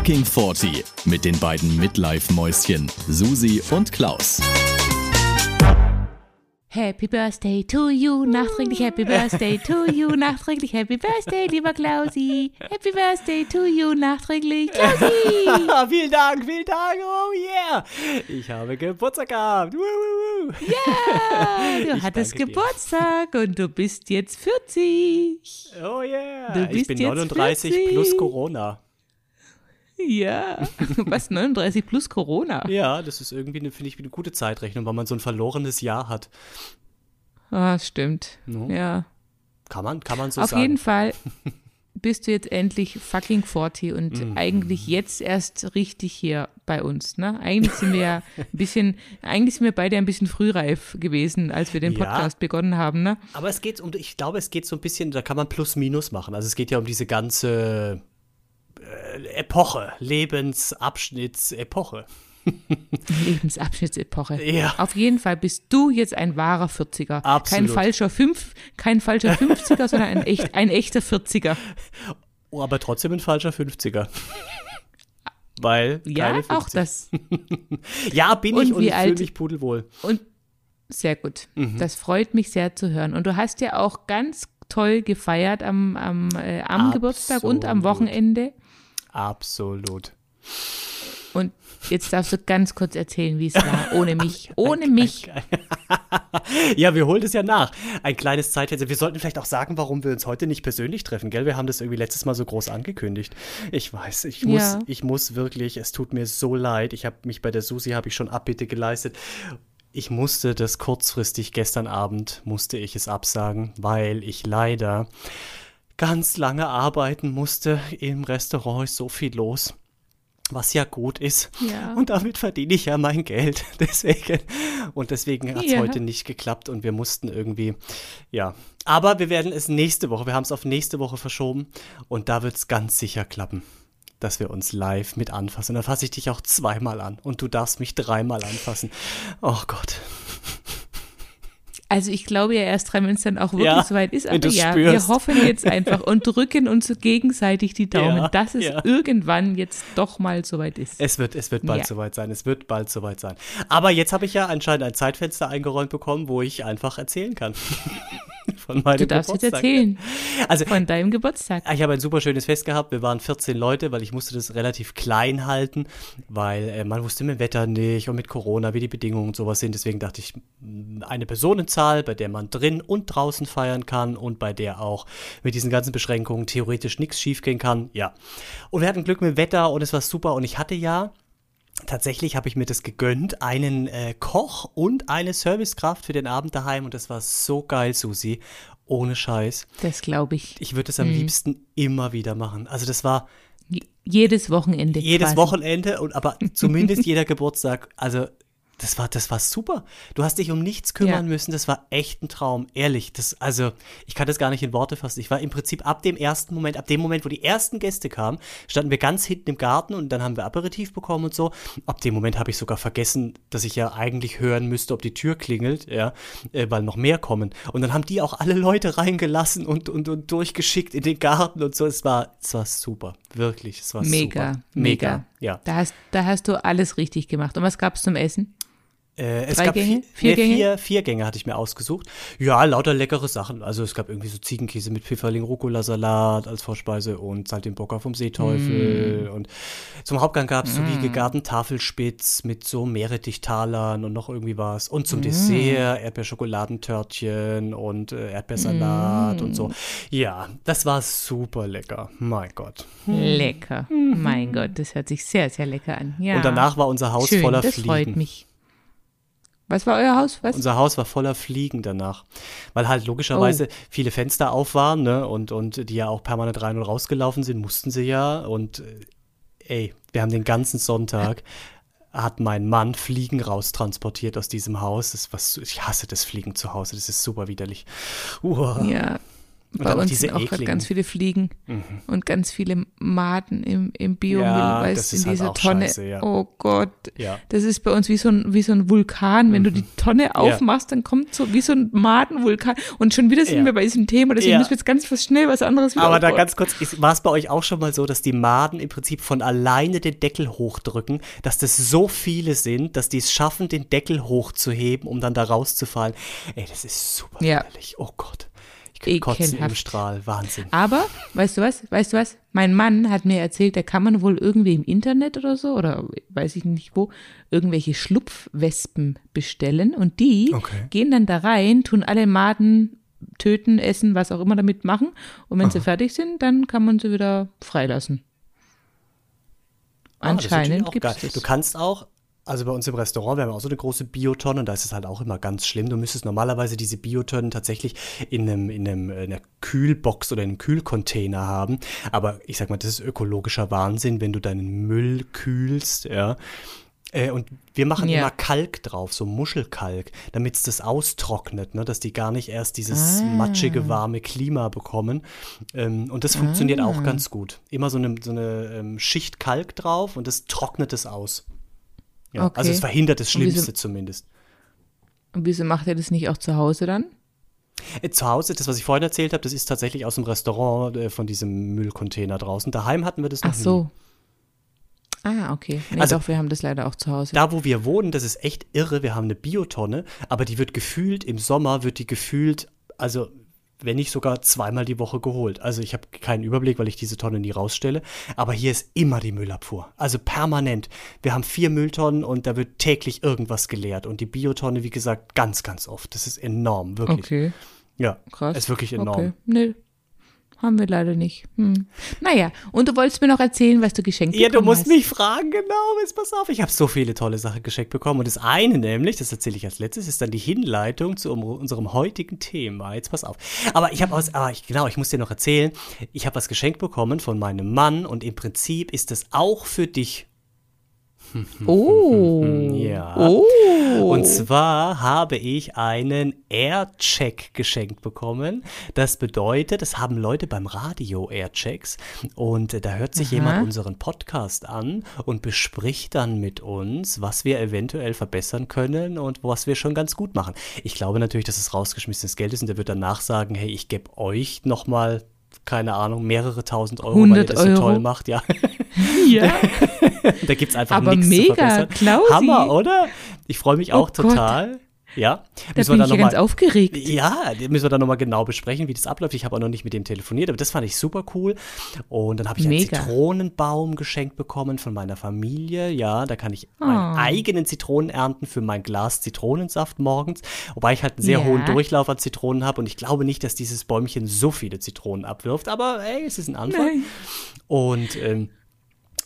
Fucking 40 mit den beiden Midlife-Mäuschen Susi und Klaus. Happy Birthday to you, nachträglich Happy Birthday to you, nachträglich Happy Birthday, lieber Klausi. Happy Birthday to you, nachträglich Klausi. vielen Dank, vielen Dank, oh yeah. Ich habe Geburtstag gehabt. Woo, Ja, du Ich hattest danke dir. Geburtstag und du bist jetzt 40. Oh yeah. Du ich bist bin jetzt 39 40. plus Corona. Ja, was 39 plus Corona. Ja, das ist irgendwie, eine- finde ich, eine gute Zeitrechnung, weil man so ein verlorenes Jahr hat. Ah, stimmt. No. Ja. Kann man, kann man so Auf sagen. jeden Fall bist du jetzt endlich fucking 40 und Mhm. eigentlich jetzt erst richtig hier bei uns. Ne? Eigentlich sind wir ja ein bisschen, eigentlich sind wir beide ein bisschen frühreif gewesen, als wir den Ja. Podcast begonnen haben. Ne? Aber es geht um, ich glaube, es geht so ein bisschen, da kann man Plus Minus machen. Also es geht ja um diese ganze Epoche, Lebensabschnittsepoche. Lebensabschnittsepoche. Ja. Auf jeden Fall bist du jetzt ein wahrer 40er. Kein Absolut. falscher, fünf, kein falscher 50er, sondern ein, echt, ein echter 40er. Oh, aber trotzdem ein falscher 50er. Weil Ja, keine 50. auch das. Ja, bin Und ich und fühle mich pudelwohl. Und sehr gut. Mhm. Das freut mich sehr zu hören. Und du hast ja auch ganz toll gefeiert am, am, äh, am Geburtstag und am. Wochenende. Absolut. Und jetzt darfst du ganz kurz erzählen, wie es war. Ohne mich. Ohne mich. Ja, wir holen es ja nach. Ein kleines Zeitfenster. Wir sollten vielleicht auch sagen, warum wir uns heute nicht persönlich treffen, gell? Wir haben das irgendwie letztes Mal so groß angekündigt. Ich weiß, ich muss, Ja. ich muss wirklich, es tut mir so leid. Ich habe mich bei der Susi, habe ich schon Abbitte geleistet. Ich musste das kurzfristig, gestern Abend musste ich es absagen, weil ich leider ganz lange arbeiten musste. Im Restaurant ist so viel los. Was ja gut ist. Ja. Und damit verdiene ich ja mein Geld. Deswegen. Und deswegen hat es Ja. heute nicht geklappt und wir mussten irgendwie, ja. Aber wir werden es nächste Woche, wir haben es auf nächste Woche verschoben und da wird es ganz sicher klappen, dass wir uns live mit anfassen. Da fasse ich dich auch zweimal an und du darfst mich dreimal anfassen. Oh Gott. Also ich glaube ja erst dran, wenn es dann auch wirklich Ja, soweit ist. Aber ja, spürst. wir hoffen jetzt einfach und drücken uns gegenseitig die Daumen, Ja, dass es ja. irgendwann jetzt doch mal soweit ist. Es wird, es wird bald soweit sein. Es wird bald soweit sein. Aber jetzt habe ich ja anscheinend ein Zeitfenster eingeräumt bekommen, wo ich einfach erzählen kann. Von meinem du darfst jetzt Geburtstag. erzählen Also von deinem Geburtstag. Ich habe ein super schönes Fest gehabt. Wir waren 14 Leute, weil ich musste das relativ klein halten, weil äh, man wusste mit dem Wetter nicht und mit Corona, wie die Bedingungen und sowas sind. Deswegen dachte ich, mh, eine Personenzahl, bei der man drin und draußen feiern kann und bei der auch mit diesen ganzen Beschränkungen theoretisch nichts schiefgehen kann. Ja. Und wir hatten Glück mit dem Wetter und es war super. Und ich hatte ja Tatsächlich habe ich mir das gegönnt, einen äh, Koch und eine Servicekraft für den Abend daheim und das war so geil, Susi. Ohne Scheiß. Das glaube ich. Ich würde es Hm. am liebsten immer wieder machen. Also das war Jedes Wochenende. jedes quasi. Wochenende und aber zumindest jeder Geburtstag. Also das war, das war super. Du hast dich um nichts kümmern Ja. müssen. Das war echt ein Traum. Ehrlich. Das, also, ich kann das gar nicht in Worte fassen. Ich war im Prinzip ab dem ersten Moment, ab dem Moment, wo die ersten Gäste kamen, standen wir ganz hinten im Garten und dann haben wir Aperitif bekommen und so. Ab dem Moment habe ich sogar vergessen, dass ich ja eigentlich hören müsste, ob die Tür klingelt, ja, äh, weil noch mehr kommen. Und dann haben die auch alle Leute reingelassen und, und, und durchgeschickt in den Garten und so. Es war, es war super. Wirklich. Es war Mega, super. mega. Ja. Da hast, da hast du alles richtig gemacht. Und was gab es zum Essen? Äh, es Drei gab Gänge? Vier, Vier nee, Gänge? Vier, vier Gänge hatte ich mir ausgesucht. Ja, lauter leckere Sachen. Also es gab irgendwie so Ziegenkäse mit Pfifferling, Rucola-Salat als Vorspeise und Saltimbocca vom Seeteufel. Mm. Und zum Hauptgang gab es so wie gegarten Tafelspitz mit so Meerrettichtalern und noch irgendwie was. Und Mm. zum Dessert Erdbeerschokoladentörtchen und äh, Erdbeersalat und Mm. so. Ja, das war super lecker. Mein Gott. Lecker. Mein Gott, das hört sich sehr, sehr lecker an. Ja. Mhm. Und danach war unser Haus Schön, voller das Fliegen. freut mich. Was war euer Haus? Was? Unser Haus war voller Fliegen danach, weil halt logischerweise Oh. viele Fenster auf waren, ne, und, und die ja auch permanent rein und rausgelaufen sind, mussten sie ja. Und äh, ey, wir haben den ganzen Sonntag, hat mein Mann Fliegen raustransportiert aus diesem Haus. Das was, ich hasse das Fliegen zu Hause, das ist super widerlich. Uah. Ja. Bei uns sind auch gerade ganz viele Fliegen und ganz viele Maden im, im Biomüll, Ja, du, ist in halt dieser Tonne. scheiße, ja. Oh Gott. Ja. Das ist bei uns wie so ein, wie so ein Vulkan. Wenn du die Tonne aufmachst, dann kommt so wie so ein Madenvulkan. Und schon wieder sind wir bei diesem Thema, deswegen müssen wir jetzt ganz schnell was anderes wieder Aber da ganz kurz, war es bei euch auch schon mal so, dass die Maden im Prinzip von alleine den Deckel hochdrücken, dass das so viele sind, dass die es schaffen, den Deckel hochzuheben, um dann da rauszufallen? Ey, das ist super Ja. widerlich. Oh Gott. Kotzen im. Strahl. Wahnsinn. Aber, weißt du was, weißt du was? Mein Mann hat mir erzählt, da kann man wohl irgendwie im Internet oder so, oder weiß ich nicht wo, irgendwelche Schlupfwespen bestellen und die Okay. gehen dann da rein, tun alle Maden töten, essen, was auch immer damit machen und wenn sie fertig sind, dann kann man sie wieder freilassen. Ah, Anscheinend auch gibt es. Du kannst auch, also bei uns im Restaurant, wir haben auch so eine große Biotonne und da ist es halt auch immer ganz schlimm. Du müsstest normalerweise diese Biotonnen tatsächlich in einem, in einem, in einer Kühlbox oder in einem Kühlcontainer haben. Aber ich sag mal, das ist ökologischer Wahnsinn, wenn du deinen Müll kühlst, ja. Äh, Und wir machen Ja. immer Kalk drauf, so Muschelkalk, damit es das austrocknet, ne, dass die gar nicht erst dieses Ah. matschige, warme Klima bekommen. Ähm, und das funktioniert Ah. auch ganz gut. Immer so eine, so eine ähm, Schicht Kalk drauf und das trocknet es aus. Ja, Okay. Also es verhindert das Und wieso- Schlimmste zumindest. Und wieso macht er das nicht auch zu Hause dann? Äh, Zu Hause, das, was ich vorhin erzählt habe, das ist tatsächlich aus dem Restaurant äh, von diesem Müllcontainer draußen. Daheim hatten wir das noch Ach nie. so. Ah, okay. Nee, Also- doch, wir haben das leider auch zu Hause. Da, wo wir wohnen, das ist echt irre. Wir haben eine Biotonne, aber die wird gefühlt, im Sommer wird die gefühlt, also wenn nicht sogar zweimal die Woche geholt. Also ich habe keinen Überblick, weil ich diese Tonne nie rausstelle. Aber hier ist immer die Müllabfuhr. Also permanent. Wir haben vier Mülltonnen und da wird täglich irgendwas geleert. Und die Biotonne, wie gesagt, ganz, ganz oft. Das ist enorm, wirklich. Okay. Ja, Krass. ist wirklich enorm. Okay. Nee, haben wir leider nicht. Hm. Naja, und du wolltest mir noch erzählen, was du geschenkt Ja, du bekommen musst hast. mich fragen, genau, jetzt pass auf. Ich habe so viele tolle Sachen geschenkt bekommen. Und das eine nämlich, das erzähle ich als letztes, ist dann die Hinleitung zu unserem heutigen Thema. Jetzt pass auf. Aber ich habe aus, aber ich, genau, ich muss dir noch erzählen, ich habe was geschenkt bekommen von meinem Mann und im Prinzip ist es auch für dich. Oh. Ja. Oh. Und zwar habe ich einen Aircheck geschenkt bekommen. Das bedeutet, das haben Leute beim Radio Airchecks und äh, da hört sich Aha. jemand unseren Podcast an und bespricht dann mit uns, was wir eventuell verbessern können und was wir schon ganz gut machen. Ich glaube natürlich, dass es rausgeschmissenes Geld ist und der wird danach sagen, hey, ich gebe euch nochmal keine Ahnung, mehrere tausend Euro, weil ihr 100 das so Euro. toll macht, ja. Ja. da gibt es einfach Aber nichts zu mega, verbessern. Klausi. Hammer, oder? Ich freue mich auch Oh Gott. Ja, Da bin ich ja ganz aufgeregt. ja, müssen wir dann nochmal genau besprechen, wie das abläuft. Ich habe auch noch nicht mit dem telefoniert, aber das fand ich super cool. Und dann habe ich einen Mega. Zitronenbaum geschenkt bekommen von meiner Familie. Ja, da kann ich meinen Oh. eigenen Zitronen ernten für mein Glas Zitronensaft morgens. Wobei ich halt einen sehr Ja. hohen Durchlauf an Zitronen habe und ich glaube nicht, dass dieses Bäumchen so viele Zitronen abwirft. Aber ey, es ist ein Anfang. Nein. Und ähm,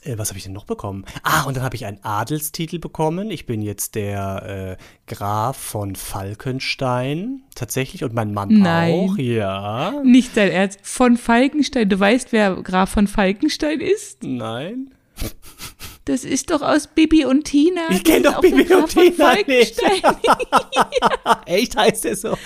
äh, was habe ich denn noch bekommen? Ah, und dann habe ich einen Adelstitel bekommen. Ich bin jetzt der äh, Graf von Falkenstein tatsächlich und mein Mann Nein. auch. Ja. Nicht dein Ernst. Von Falkenstein. Du weißt, wer Graf von Falkenstein ist? Nein. Das ist doch aus Bibi und Tina. Ich kenn Das doch auch Bibi der und Tina nicht. Echt heißt der so?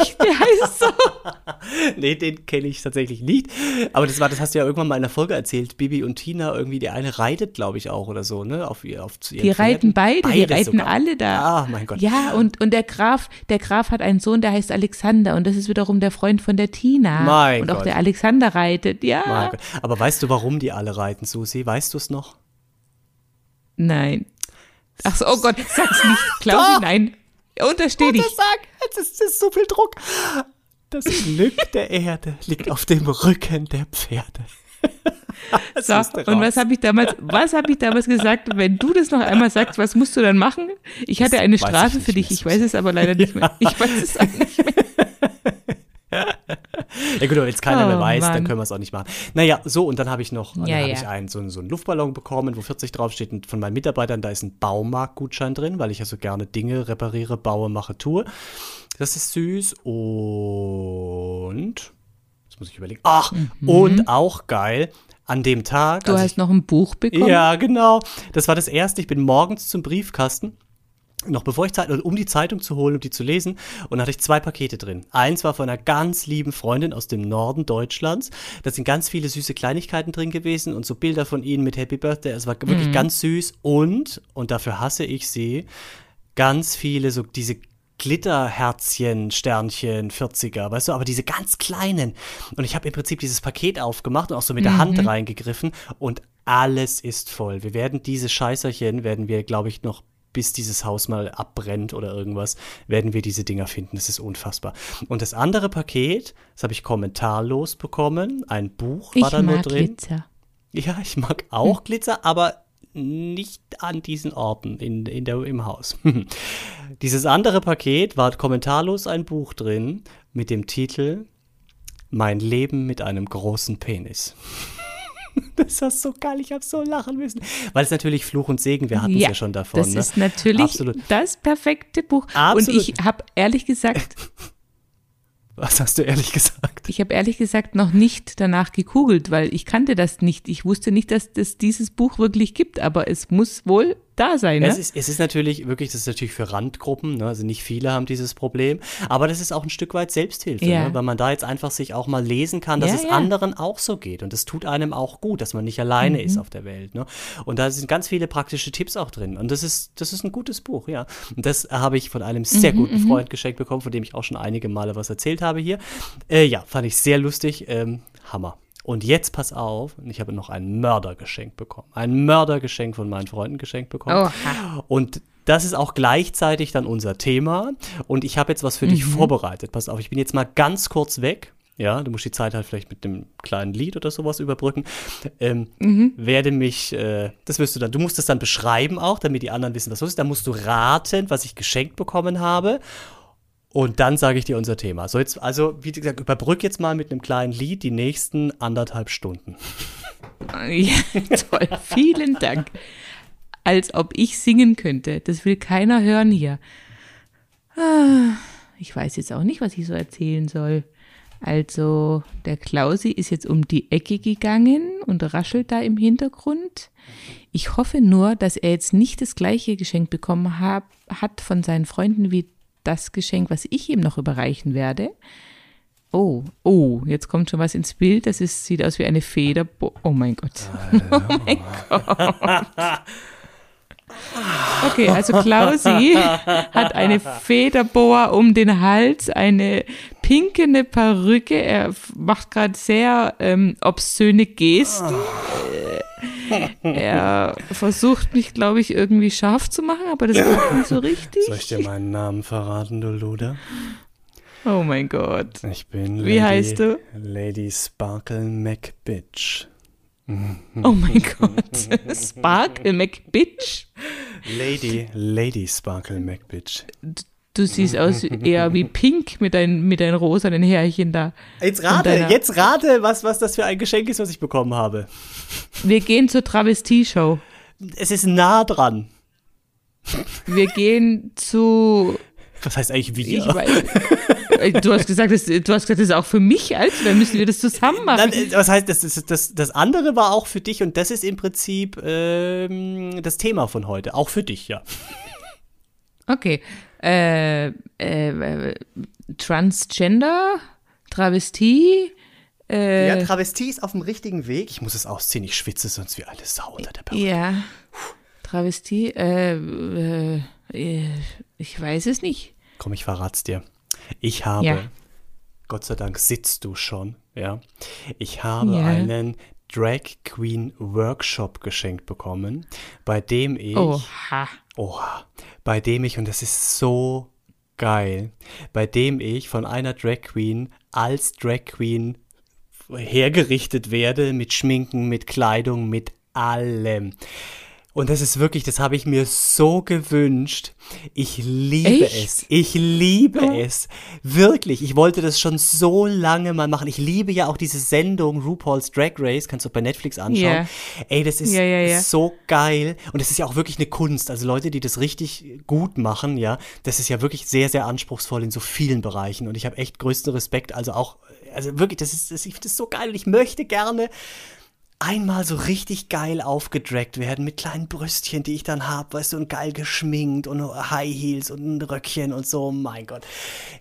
Echt, der heißt so. nee, den kenne ich tatsächlich nicht. Aber das war, das hast du ja irgendwann mal in einer Folge erzählt. Bibi und Tina, irgendwie, die eine reitet, glaube ich, auch oder so, ne? Auf, auf zu Die reiten Pferden. beide, die reiten sogar. alle da. Ah, mein Gott. Ja, und, und der Graf, der Graf hat einen Sohn, der heißt Alexander und das ist wiederum der Freund von der Tina. Mein und auch Gott. der Alexander reitet, ja. Mein Gott. Aber weißt du, warum die alle reiten, Susi? Weißt du es noch? Nein. Ach so, oh Gott, sag's nicht. Klausi, Doch. nein. Untersteh dich. sag, jetzt ist, ist so viel Druck. Das Glück der Erde liegt auf dem Rücken der Pferde. Das So, und was habe ich damals, was habe ich damals gesagt? Wenn du das noch einmal sagst, was musst du dann machen? Ich hatte eine Strafe für dich. Ich weiß es aber leider nicht mehr. Ich weiß es auch nicht mehr. Ja gut, aber wenn es keiner Oh, mehr weiß, dann Mann. können wir es auch nicht machen. Naja, so, und dann habe ich noch, dann Ja, habe ja. ich einen, so, einen- so einen Luftballon bekommen, wo 40 draufsteht und von meinen Mitarbeitern, da ist ein Baumarktgutschein drin, weil ich ja so gerne Dinge repariere, baue, mache, tue. Das ist süß und, jetzt muss ich überlegen, ach, und auch geil, an dem Tag, Mhm. Du hast ich, noch ein Buch bekommen. Ja, genau. Das war das erste. Ich bin morgens zum Briefkasten. Noch bevor ich Zeit, um die Zeitung zu holen, um die zu lesen, und da hatte ich zwei Pakete drin. Eins war von einer ganz lieben Freundin aus dem Norden Deutschlands. Da sind ganz viele süße Kleinigkeiten drin gewesen und so Bilder von ihnen mit Happy Birthday. Es war wirklich ganz süß und, und dafür hasse ich sie, ganz viele so diese Glitterherzchen, Sternchen, 40er, weißt du, aber diese ganz kleinen. Und ich habe im Prinzip dieses Paket aufgemacht und auch so mit der Hand reingegriffen und alles ist voll. Wir werden diese Scheißerchen, werden wir, glaube ich, noch bis dieses Haus mal abbrennt oder irgendwas, werden wir diese Dinger finden. Das ist unfassbar. Und das andere Paket, das habe ich kommentarlos bekommen. Ein Buch war Ich da nur drin. Glitzer. Ja, ich mag auch Glitzer, aber nicht an diesen Orten in, in der, im Haus. Dieses andere Paket war kommentarlos ein Buch drin mit dem Titel Mein Leben mit einem großen Penis. Das war so geil, ich habe so lachen müssen. Weil es natürlich Fluch und Segen, wir hatten es ja, schon davon. Das ne? ist natürlich Absolut. das perfekte Buch. Absolut. Und ich habe ehrlich gesagt, Was hast du ehrlich gesagt? ich habe ehrlich gesagt noch nicht danach gegoogelt, weil ich kannte das nicht. Ich wusste nicht, dass es dieses Buch wirklich gibt, aber es muss wohl da sein. Ne? Es, ist, es ist natürlich wirklich, das ist natürlich für Randgruppen, ne? also nicht viele haben dieses Problem, aber das ist auch ein Stück weit Selbsthilfe, Ja. ne? weil man da jetzt einfach sich auch mal lesen kann, dass Ja, es ja. anderen auch so geht und das tut einem auch gut, dass man nicht alleine Mhm. ist auf der Welt. Ne? Und da sind ganz viele praktische Tipps auch drin und das ist, das ist ein gutes Buch, ja. Und das habe ich von einem sehr Mhm, guten Freund geschenkt bekommen, von dem ich auch schon einige Male was erzählt habe hier. Äh, ja, fand ich sehr lustig, ähm, Hammer. Und jetzt pass auf, ich habe noch ein Mördergeschenk bekommen. Ein Mördergeschenk von meinen Freunden geschenkt bekommen. Oha. Und das ist auch gleichzeitig dann unser Thema. Und ich habe jetzt was für dich vorbereitet. Pass auf, ich bin jetzt mal ganz kurz weg. Ja, du musst die Zeit halt vielleicht mit einem kleinen Lied oder sowas überbrücken. Ähm, Werde mich, äh, das wirst du dann, du musst es dann beschreiben auch, damit die anderen wissen, was los ist. Dann musst du raten, was ich geschenkt bekommen habe. Und dann sage ich dir unser Thema. So jetzt, also, wie gesagt, überbrück jetzt mal mit einem kleinen Lied die nächsten anderthalb Stunden. Ja, toll, vielen Dank. Als ob ich singen könnte. Das will keiner hören hier. Ah, Ich weiß jetzt auch nicht, was ich so erzählen soll. Also, der Klausi ist jetzt um die Ecke gegangen und raschelt da im Hintergrund. Ich hoffe nur, dass er jetzt nicht das gleiche Geschenk bekommen hab, hat von seinen Freunden wie das Geschenk, was ich ihm noch überreichen werde. Oh, oh, jetzt kommt schon was ins Bild. Das ist, sieht aus wie eine Feder. Oh mein Gott. Oh mein Gott. Okay, also Klausi hat eine Federboa um den Hals, eine pinkene Perücke. Er macht gerade sehr ähm, obszöne Gesten. Er versucht mich, glaube ich, irgendwie scharf zu machen, aber das klappt nicht so richtig. Soll ich dir meinen Namen verraten, du Luder? Oh mein Gott. Ich bin Wie heißt du? Lady Sparkle McBitch. Oh mein Gott. Sparkle McBitch. Lady, Lady Sparkle McBitch. Du siehst aus eher wie Pink mit deinen, mit deinen rosanen Härchen da. Jetzt rate, jetzt rate, was, was das für ein Geschenk ist, was ich bekommen habe. Wir gehen zur Travestie-Show. Es ist nah dran. Wir gehen zu. Was heißt eigentlich wir? Ich weiß, du hast gesagt, das, du hast gesagt, das ist auch für mich, also dann müssen wir das zusammen machen. Dann, äh, was heißt, das, das, das, das andere war auch für dich und das ist im Prinzip ähm, das Thema von heute. Auch für dich, ja. Okay. Äh, äh, Transgender, Travestie, äh, ja, Travestie ist auf dem richtigen Weg. Ich muss es ausziehen, ich schwitze sonst wie eine Sau unter der Perücke. ja, Travestie, äh, äh, ich weiß es nicht. Komm, ich verrat's dir. Ich habe, Ja. Gott sei Dank sitzt du schon, ja. Ich habe Ja. einen Drag Queen Workshop geschenkt bekommen, bei dem ich, Oha. Oha, bei dem ich, und das ist so geil, bei dem ich von einer Drag Queen als Drag Queen hergerichtet werde mit Schminken, mit Kleidung, mit allem. Und das ist wirklich, das habe ich mir so gewünscht. Ich liebe Echt? es. Ich liebe Oh. es. Wirklich. Ich wollte das schon so lange mal machen. Ich liebe ja auch diese Sendung RuPaul's Drag Race. Kannst du bei Netflix anschauen. Ja. Ey, das ist ja, ja. so geil. Und es ist ja auch wirklich eine Kunst. Also Leute, die das richtig gut machen, ja, das ist ja wirklich sehr, sehr anspruchsvoll in so vielen Bereichen. Und ich habe echt größten Respekt. Also auch, also wirklich, das ist, das, ich finde das so geil. Und ich möchte gerne einmal so richtig geil aufgedragt werden mit kleinen Brüstchen, die ich dann hab, weißt du, und geil geschminkt und High Heels und ein Röckchen und so. Mein Gott.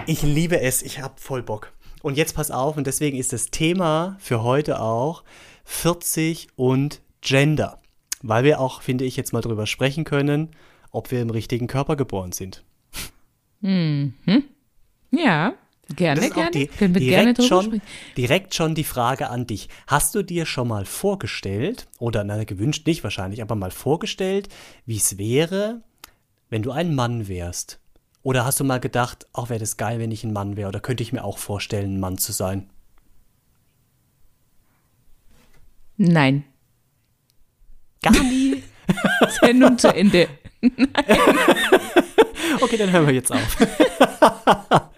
Ich liebe es. Ich hab voll Bock. Und jetzt pass auf, und deswegen ist das Thema für heute auch 40 und Gender. Weil wir auch, finde ich, jetzt mal drüber sprechen können, ob wir im richtigen Körper geboren sind. Mhm. Ja, gerne, gerne. die, Können wir gerne drüber schon, sprechen. direkt schon die Frage an dich. Hast du dir schon mal vorgestellt, oder na, gewünscht nicht wahrscheinlich, aber mal vorgestellt, wie es wäre, wenn du ein Mann wärst? Oder hast du mal gedacht, auch wäre das geil, wenn ich ein Mann wäre? Oder könnte ich mir auch vorstellen, ein Mann zu sein? Nein. Gar nie. Sendung zu Ende. Okay, dann hören wir jetzt auf.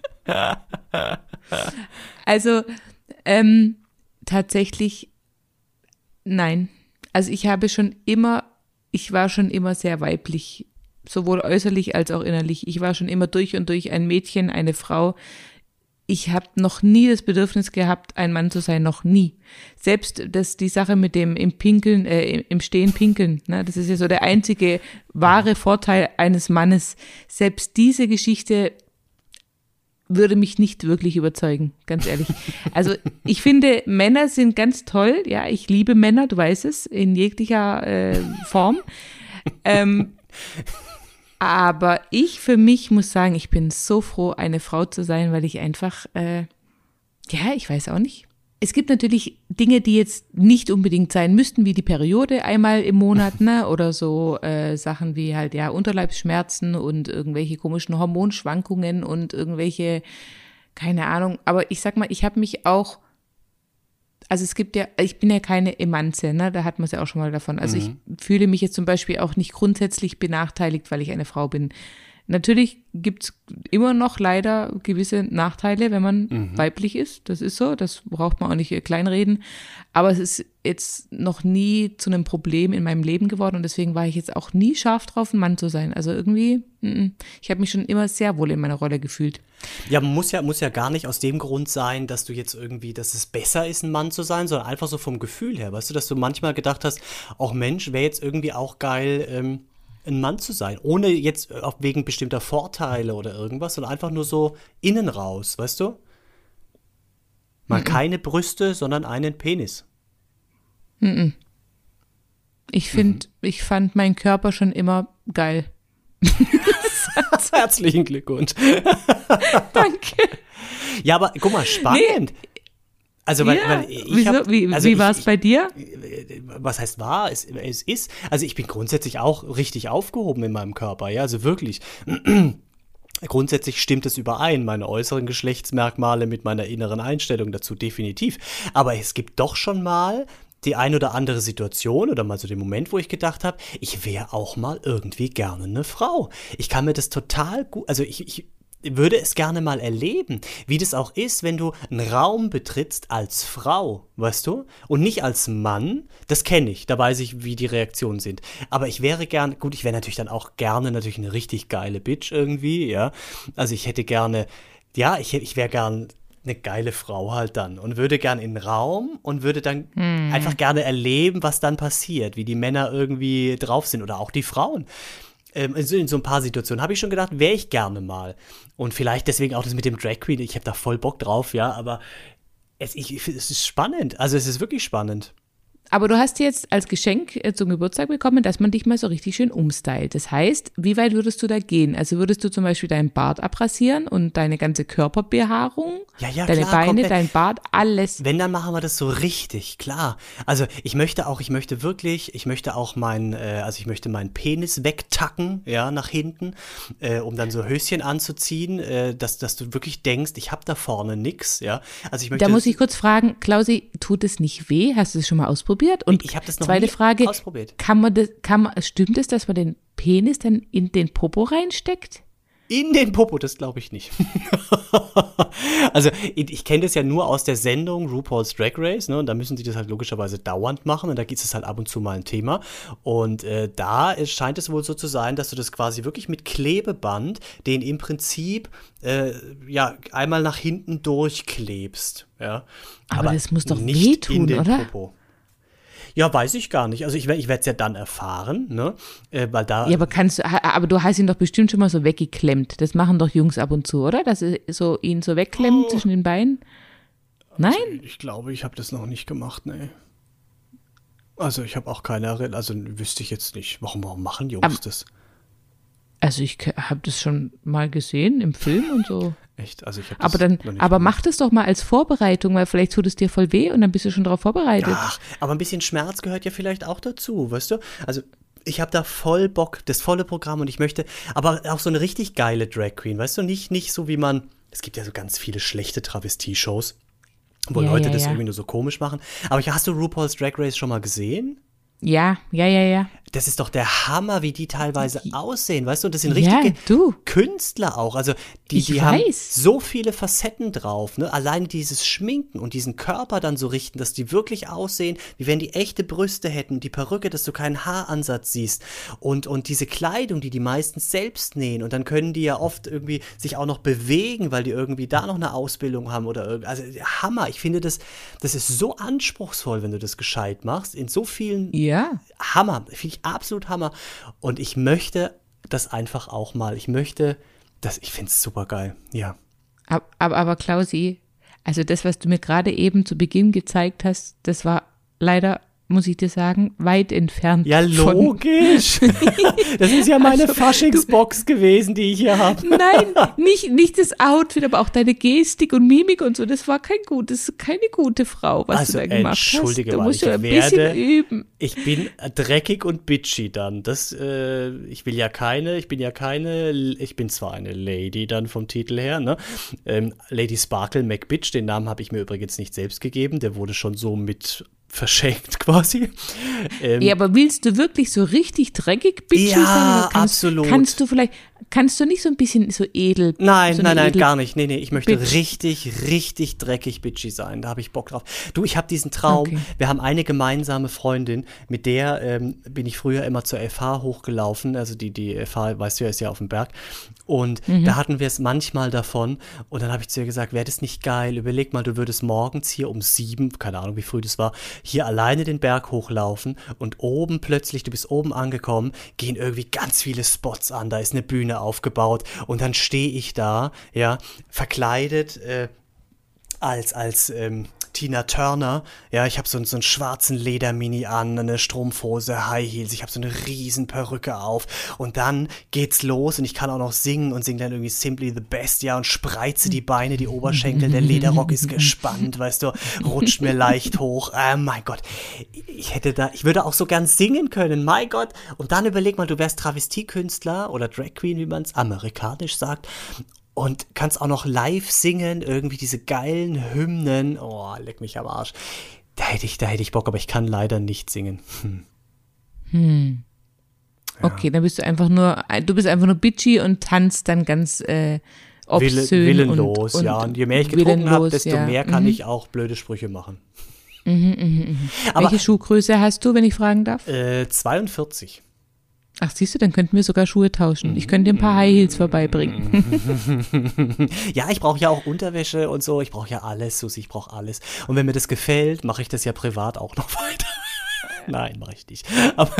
Also, ähm, tatsächlich, nein. Also ich habe schon immer, ich war schon immer sehr weiblich, sowohl äußerlich als auch innerlich. Ich war schon immer durch und durch ein Mädchen, eine Frau. Ich habe noch nie das Bedürfnis gehabt, ein Mann zu sein, noch nie. Selbst das, die Sache mit dem im Pinkeln, äh, im- Stehen pinkeln, ne, das ist ja so der einzige wahre Vorteil eines Mannes. Selbst diese Geschichte würde mich nicht wirklich überzeugen, ganz ehrlich. Also ich finde, Männer sind ganz toll. Ja, ich liebe Männer, du weißt es, in jeglicher äh, Form. Ähm, aber ich für mich muss sagen, ich bin so froh, eine Frau zu sein, weil ich einfach, äh, ja, ich weiß auch nicht. Es gibt natürlich Dinge, die jetzt nicht unbedingt sein müssten, wie die Periode einmal im Monat, ne? Oder so äh, Sachen wie halt ja Unterleibsschmerzen und irgendwelche komischen Hormonschwankungen und irgendwelche, keine Ahnung. Aber ich sag mal, ich habe mich auch, also es gibt ja, ich bin ja keine Emanze, ne? Da hat man es ja auch schon mal davon. Also ich fühle mich jetzt zum Beispiel auch nicht grundsätzlich benachteiligt, weil ich eine Frau bin. Natürlich gibt's immer noch leider gewisse Nachteile, wenn man weiblich ist. Das ist so, das braucht man auch nicht kleinreden. Aber es ist jetzt noch nie zu einem Problem in meinem Leben geworden und deswegen war ich jetzt auch nie scharf drauf, ein Mann zu sein. Also irgendwie, mm. ich habe mich schon immer sehr wohl in meiner Rolle gefühlt. Ja, muss ja, muss ja gar nicht aus dem Grund sein, dass du jetzt irgendwie, dass es besser ist, ein Mann zu sein, sondern einfach so vom Gefühl her. Weißt du, dass du manchmal gedacht hast, auch Mensch, wäre jetzt irgendwie auch geil, ähm, ein Mann zu sein. Ohne jetzt äh, auch wegen bestimmter Vorteile oder irgendwas, sondern einfach nur so innen raus, weißt du? Mal keine Brüste, sondern einen Penis. Ich finde, ich fand meinen Körper schon immer geil. Herzlichen Glückwunsch. Danke. Ja, aber guck mal, spannend. Also, weil, ja, weil ich wieso? hab, wie also wie war es bei dir? was heißt wahr? Es, es ist, also ich bin grundsätzlich auch richtig aufgehoben in meinem Körper, ja, also wirklich. Grundsätzlich stimmt es überein, meine äußeren Geschlechtsmerkmale mit meiner inneren Einstellung dazu definitiv. Aber es gibt doch schon mal die ein oder andere Situation oder mal so den Moment, wo ich gedacht habe, ich wäre auch mal irgendwie gerne eine Frau. Ich kann mir das total gut, also ich, ich würde es gerne mal erleben, wie das auch ist, wenn du einen Raum betrittst als Frau, weißt du? Und nicht als Mann. Das kenne ich, da weiß ich, wie die Reaktionen sind. Aber ich wäre gern, gut, ich wäre natürlich dann auch gerne natürlich eine richtig geile Bitch irgendwie, ja. Also ich hätte gerne, ja, ich, ich wäre gern eine geile Frau halt dann und würde gern in den Raum und würde dann einfach gerne erleben, was dann passiert, wie die Männer irgendwie drauf sind oder auch die Frauen ähm, in so- in so ein paar Situationen habe ich schon gedacht, wäre ich gerne mal. Und vielleicht deswegen auch das mit dem Drag Queen. Ich habe da voll Bock drauf, ja, aber es, ich, es ist spannend. Also es ist wirklich spannend. Aber du hast jetzt als Geschenk äh, zum Geburtstag bekommen, dass man dich mal so richtig schön umstylt. Das heißt, wie weit würdest du da gehen? Also würdest du zum Beispiel deinen Bart abrasieren und deine ganze Körperbehaarung, Ja, ja, deine klar, Beine, komplett. dein Bart, alles. Wenn, dann machen wir das so richtig, klar. Also ich möchte auch, ich möchte wirklich, ich möchte auch meinen, äh, also ich möchte meinen Penis wegtacken, ja, nach hinten, äh, um dann so Höschen anzuziehen, äh, dass, dass du wirklich denkst, ich habe da vorne nix, ja. Also ich möchte Da muss ich kurz fragen, Klausi, tut es nicht weh? Hast du es schon mal ausprobiert? Und Ich hab das noch zweite Frage, ausprobiert. kann man das, kann man, stimmt es, dass man den Penis dann in den Popo reinsteckt? In den Popo, das glaube ich nicht. also ich, ich kenne das ja nur aus der Sendung RuPaul's Drag Race, ne? Und da müssen sie das halt logischerweise dauernd machen und da gibt es halt ab und zu mal ein Thema. Und äh, da ist, scheint es wohl so zu sein, dass du das quasi wirklich mit Klebeband, den im Prinzip äh, ja einmal nach hinten durchklebst. Ja? Aber das muss doch nicht wehtun, in den oder? Popo. Ja, weiß ich gar nicht. Also ich, ich werde es ja dann erfahren, ne? Äh, weil da. Ja, aber kannst du, aber du hast ihn doch bestimmt schon mal so weggeklemmt. Das machen doch Jungs ab und zu, oder? Dass sie so ihn so wegklemmt Oh. zwischen den Beinen. Nein? Also, ich glaube, ich habe das noch nicht gemacht, ne. Also ich habe auch keine Erinnerung, also wüsste ich jetzt nicht. Warum, warum machen Jungs Aber- das? Also ich habe das schon mal gesehen im Film und so. Echt? Also ich habe Aber dann, aber mach das doch mal als Vorbereitung, weil vielleicht tut es dir voll weh und dann bist du schon darauf vorbereitet. Ach, aber ein bisschen Schmerz gehört ja vielleicht auch dazu, weißt du? Also ich habe da voll Bock, das volle Programm und ich möchte, aber auch so eine richtig geile Drag Queen, weißt du? Nicht, nicht so wie man, es gibt ja so ganz viele schlechte Travestie-Shows, wo Ja, Leute ja, das ja. irgendwie nur so komisch machen. Aber hast du RuPaul's Drag Race schon mal gesehen? Ja, ja, ja, ja. Das ist doch der Hammer, wie die teilweise aussehen, weißt du? Und das sind Ja, richtige du. Künstler auch. Also die, die haben so viele Facetten drauf. Ne? Alleine dieses Schminken und diesen Körper dann so richten, dass die wirklich aussehen, wie wenn die echte Brüste hätten. Die Perücke, dass du keinen Haaransatz siehst. Und, und diese Kleidung, die die meistens selbst nähen. Und dann können die ja oft irgendwie sich auch noch bewegen, weil die irgendwie da noch eine Ausbildung haben oder irgend- Also Hammer. Ich finde das, das ist so anspruchsvoll, wenn du das gescheit machst. In so vielen Ja. Hammer, finde ich absolut Hammer. Und ich möchte das einfach auch mal. Ich möchte, das, ich finde es super geil. Ja. Aber, aber, aber Klausi, also das, was du mir gerade eben zu Beginn gezeigt hast, das war leider, muss ich dir sagen, weit entfernt. Ja, logisch. das ist ja meine Also, Faschingsbox gewesen, die ich hier habe. Nein, nicht, nicht das Outfit, aber auch deine Gestik und Mimik und so. Das war kein gutes, keine gute Frau, was Also, du da gemacht entschuldige hast. Du mal, musst ich ja ein werde- bisschen üben. Ich bin dreckig und bitchy dann. Das, äh, ich will ja keine, ich bin ja keine, ich bin zwar eine Lady dann vom Titel her, ne? Ähm, Lady Sparkle McBitch, den Namen habe ich mir übrigens nicht selbst gegeben, der wurde schon so mit verschenkt quasi. Ähm, Ja, aber willst du wirklich so richtig dreckig bitchy Ja, sein? Kannst, absolut. Kannst du vielleicht, kannst du nicht so ein bisschen so edel? Nein, so nein, nein, gar nicht. Nee, nee, ich möchte Bitch. richtig, richtig dreckig bitchy sein. Da habe ich Bock drauf. Du, ich habe diesen Traum. Okay. Wir haben eine gemeinsame Freundin, mit der ähm, bin ich früher immer zur FH hochgelaufen. Also die, die FH, weißt du ja, ist ja auf dem Berg. Und Mhm. da hatten wir es manchmal davon. Und dann habe ich zu ihr gesagt, wäre das nicht geil? Überleg mal, du würdest morgens hier um sieben, keine Ahnung, wie früh das war, hier alleine den Berg hochlaufen und oben plötzlich, du bist oben angekommen, gehen irgendwie ganz viele Spots an. Da ist eine Bühne aufgebaut und dann stehe ich da, ja, verkleidet äh, als, als ähm, Tina Turner. Ja, ich habe so, so einen schwarzen Ledermini an, eine Strumpfhose, High Heels, ich habe so eine riesen Perücke auf und dann geht's los und ich kann auch noch singen und singe dann irgendwie Simply the Best, ja, und spreize die Beine, die Oberschenkel, der Lederrock ist gespannt, weißt du, rutscht mir leicht hoch. Äh, mein Gott, ich hätte da, ich würde auch so gern singen können, mein Gott. Und dann überleg mal, du wärst Travestiekünstler oder Drag Queen, wie man es amerikanisch sagt und kannst auch noch live singen, irgendwie diese geilen Hymnen. Oh, leck mich am Arsch. Da hätte ich, da hätte ich Bock, aber ich kann leider nicht singen. Hm. Okay, dann bist du einfach nur, du bist einfach nur bitchy und tanzt dann ganz äh, obszön willenlos, und, und ja. Und je mehr ich getrunken habe, desto ja. mehr kann Mhm. ich auch blöde Sprüche machen. Aber Welche Schuhgröße hast du, wenn ich fragen darf? Äh, 42. Ach, siehst du, dann könnten wir sogar Schuhe tauschen. Ich könnte dir ein paar High Heels vorbeibringen. Ja, ich brauche ja auch Unterwäsche und so. Ich brauche ja alles, Susi, ich brauche alles. Und wenn mir das gefällt, mache ich das ja privat auch noch weiter. Nein, mache ich nicht. Aber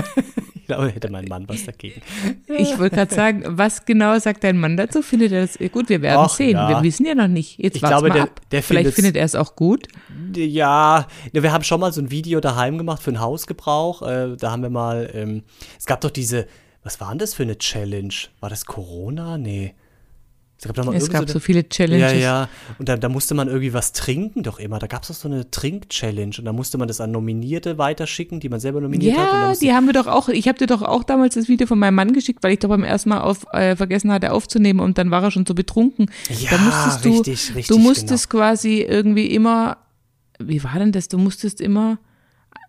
ich glaube, hätte mein Mann was dagegen. Ich wollte gerade sagen, was genau sagt dein Mann dazu? Findet er das gut? Wir werden Ach, sehen. ja. Wir wissen ja noch nicht. Jetzt Ich glaube, mal der- ab. der Vielleicht findet er es auch gut. Ja, ja, wir haben schon mal so ein Video daheim gemacht für einen Hausgebrauch. Äh, da haben wir mal, ähm, es gab doch diese, was war denn das für eine Challenge? War das Corona? Nee. Es gab, mal Es gab eine- so viele Challenges. Ja, ja. Und da, da musste man irgendwie was trinken, doch immer. Da gab es doch so eine Trink-Challenge. Und da musste man das an Nominierte weiterschicken, die man selber nominiert hat. Und dann Ja, die haben wir doch auch, ich habe dir doch auch damals das Video von meinem Mann geschickt, weil ich doch beim ersten Mal auf, äh, vergessen hatte aufzunehmen und dann war er schon so betrunken. Ja, da musstest du, richtig, richtig, du musstest quasi irgendwie immer, wie war denn das? Du musstest immer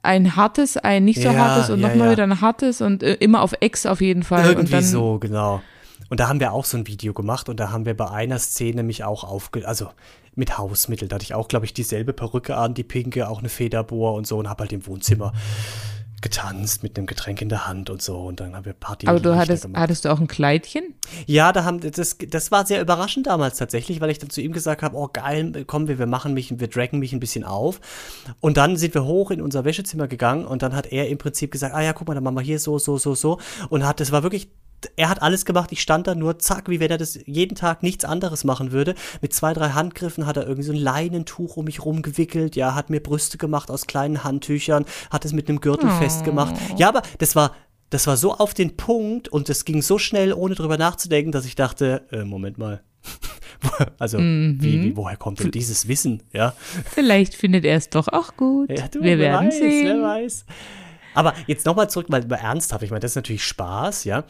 ein hartes, ein nicht so Ja, hartes und ja, nochmal ja. wieder ein hartes und äh, immer auf Ex auf jeden Fall. Irgendwie dann, so, genau. Und da haben wir auch so ein Video gemacht und da haben wir bei einer Szene mich auch aufge... Also mit Hausmittel. Da hatte ich auch, glaube ich, dieselbe Perücke an, die pinke, auch eine Federbohr und so und habe halt im Wohnzimmer getanzt mit einem Getränk in der Hand und so und dann haben wir Party. Aber du hattest, gemacht. hattest du auch ein Kleidchen? Ja, da haben das, das war sehr überraschend damals tatsächlich, weil ich dann zu ihm gesagt habe, oh geil, komm, wir, wir machen mich, wir draggen mich ein bisschen auf. Und dann sind wir hoch in unser Wäschezimmer gegangen und dann hat er im Prinzip gesagt, ah ja, guck mal, dann machen wir hier so, so, so, so. Und hat, das war wirklich, er hat alles gemacht, ich stand da nur, zack, wie wenn er das jeden Tag nichts anderes machen würde. Mit zwei, drei Handgriffen hat er irgendwie so ein Leinentuch um mich rumgewickelt, ja, hat mir Brüste gemacht aus kleinen Handtüchern, hat es mit einem Gürtel festgemacht. Ja, aber das war, das war so auf den Punkt und es ging so schnell, ohne drüber nachzudenken, dass ich dachte, äh, Moment mal. also, wie, wie, woher kommt denn dieses Wissen? Ja, Vielleicht findet er es doch auch gut. ja du, Wir wer werden weiß, wer sehen. weiß. Aber jetzt nochmal zurück, mal ernsthaft. Ich meine, das ist natürlich Spaß, ja.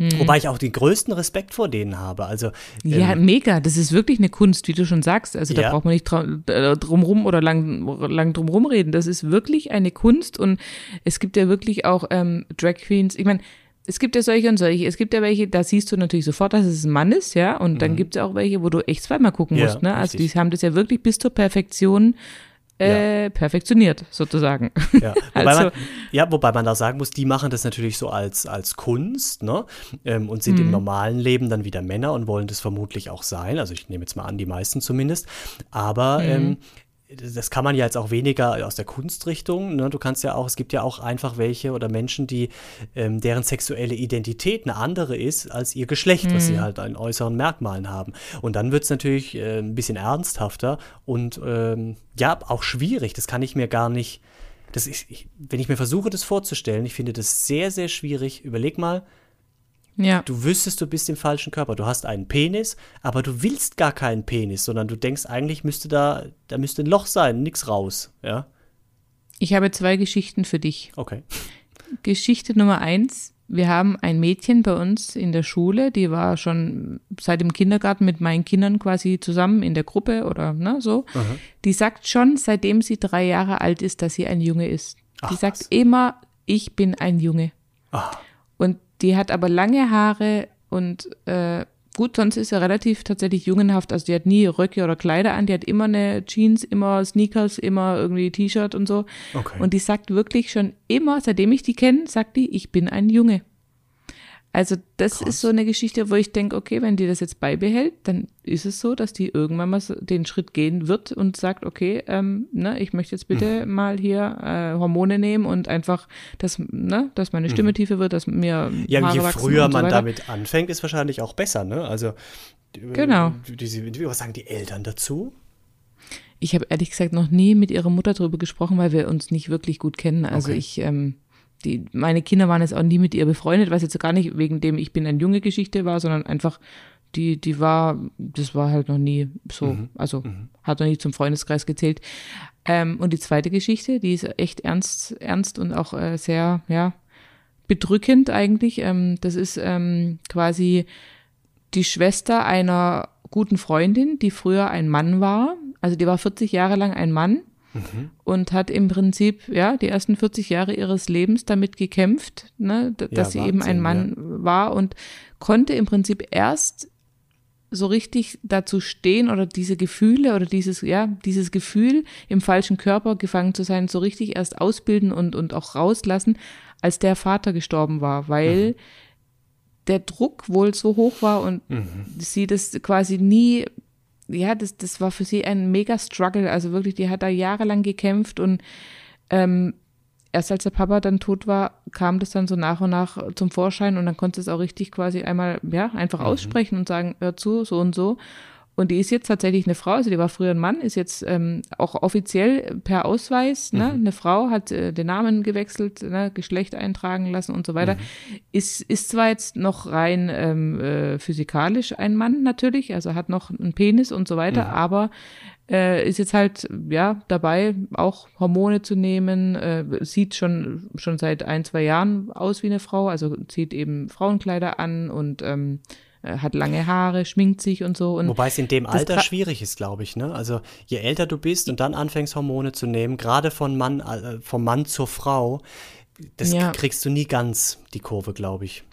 Hm. Wobei ich auch den größten Respekt vor denen habe. Also, Ja, ähm, mega. Das ist wirklich eine Kunst, wie du schon sagst. Also da Ja. braucht man nicht äh, drumrum oder lang, lang drumrum reden. Das ist wirklich eine Kunst und es gibt ja wirklich auch ähm, Drag Queens. Ich meine, es gibt ja solche und solche. Es gibt ja welche, da siehst du natürlich sofort, dass es ein Mann ist, ja. Und dann gibt es ja auch welche, wo du echt zweimal gucken Mhm. Ja, musst. Ne? Also die richtig. haben das ja wirklich bis zur Perfektion äh, perfektioniert, sozusagen. Ja, wobei, Also- man, ja, wobei man da sagen muss, die machen das natürlich so als, als Kunst, ne? Ähm, und sind Mhm. im normalen Leben dann wieder Männer und wollen das vermutlich auch sein. Also ich nehme jetzt mal an, die meisten zumindest. Aber Mhm. ähm, das kann man ja jetzt auch weniger aus der Kunstrichtung. Ne? Du kannst ja auch, es gibt ja auch einfach welche oder Menschen, die ähm, deren sexuelle Identität eine andere ist als ihr Geschlecht, was sie halt an äußeren Merkmalen haben. Und dann wird es natürlich äh, ein bisschen ernsthafter und ähm, ja, auch schwierig. Das kann ich mir gar nicht. Das ist, ich, wenn ich mir versuche, das vorzustellen, ich finde das sehr, sehr schwierig. Überleg mal, ja. du wüsstest, du bist im falschen Körper. Du hast einen Penis, aber du willst gar keinen Penis, sondern du denkst, eigentlich müsste da, da müsste ein Loch sein, nix raus. Ja, Ich habe zwei Geschichten für dich. okay. Geschichte Nummer eins. Wir haben ein Mädchen bei uns in der Schule, die war schon seit dem Kindergarten mit meinen Kindern quasi zusammen in der Gruppe oder ne, so. Die sagt schon, seitdem sie drei Jahre alt ist, dass sie ein Junge ist. die Ach, sagt was. immer, ich bin ein Junge. Ah, Und die hat aber lange Haare und äh, gut, sonst ist er relativ tatsächlich jungenhaft. Also die hat nie Röcke oder Kleider an, die hat immer eine Jeans, immer Sneakers, immer irgendwie T-Shirt und so. Okay. Und die sagt wirklich schon immer, seitdem ich die kenne, sagt die, ich bin ein Junge. Also das Krass. ist so eine Geschichte, wo ich denke, okay, wenn die das jetzt beibehält, dann ist es so, dass die irgendwann mal den Schritt gehen wird und sagt, okay, ähm, ne, ich möchte jetzt bitte Mhm. mal hier äh, Hormone nehmen und einfach, dass, ne, dass meine Stimme tiefer wird, dass mir Mhm. ja, Haare je früher so man damit anfängt, ist wahrscheinlich auch besser, ne? Also, äh, Genau. Diese, was sagen die Eltern dazu? Ich habe ehrlich gesagt noch nie mit ihrer Mutter darüber gesprochen, weil wir uns nicht wirklich gut kennen. Also Okay. ich, ähm, die, meine Kinder waren jetzt auch nie mit ihr befreundet, was jetzt gar nicht wegen dem Ich bin ein Junge Geschichte war, sondern einfach, die, die war, das war halt noch nie so, also hat noch nie zum Freundeskreis gezählt. Ähm, und die zweite Geschichte, die ist echt ernst, ernst und auch äh, sehr, ja, bedrückend eigentlich. Ähm, das ist ähm, quasi die Schwester einer guten Freundin, die früher ein Mann war. Also die war 40 Jahre lang ein Mann und hat im Prinzip ja die ersten 40 Jahre ihres Lebens damit gekämpft, ne, dass Ja, sie eben ein Mann war und konnte im Prinzip erst so richtig dazu stehen oder diese Gefühle oder dieses, ja, dieses Gefühl, im falschen Körper gefangen zu sein, so richtig erst ausbilden und, und auch rauslassen, als der Vater gestorben war, weil der Druck wohl so hoch war und sie das quasi nie, ja, das, das war für sie ein mega Struggle. Also wirklich, die hat da jahrelang gekämpft und ähm, erst als der Papa dann tot war, kam das dann so nach und nach zum Vorschein und dann konnte es auch richtig quasi einmal, ja, einfach aussprechen und sagen, hör zu, so und so. Und die ist jetzt tatsächlich eine Frau, also die war früher ein Mann, ist jetzt ähm, auch offiziell per Ausweis, ne, eine Frau, hat äh, den Namen gewechselt, ne, Geschlecht eintragen lassen und so weiter. Ist, ist zwar jetzt noch rein ähm, äh, physikalisch ein Mann natürlich, also hat noch einen Penis und so weiter, aber äh, ist jetzt halt ja dabei, auch Hormone zu nehmen, äh, sieht schon schon seit ein zwei Jahren aus wie eine Frau, also zieht eben Frauenkleider an und ähm, äh, hat lange Haare, schminkt sich und so und Wobei es in dem Alter schwierig ist, glaube ich. Ne? Also je älter du bist und dann anfängst Hormone zu nehmen, gerade von Mann, äh, vom Mann zur Frau, das Ja. kriegst du nie ganz die Kurve, glaube ich.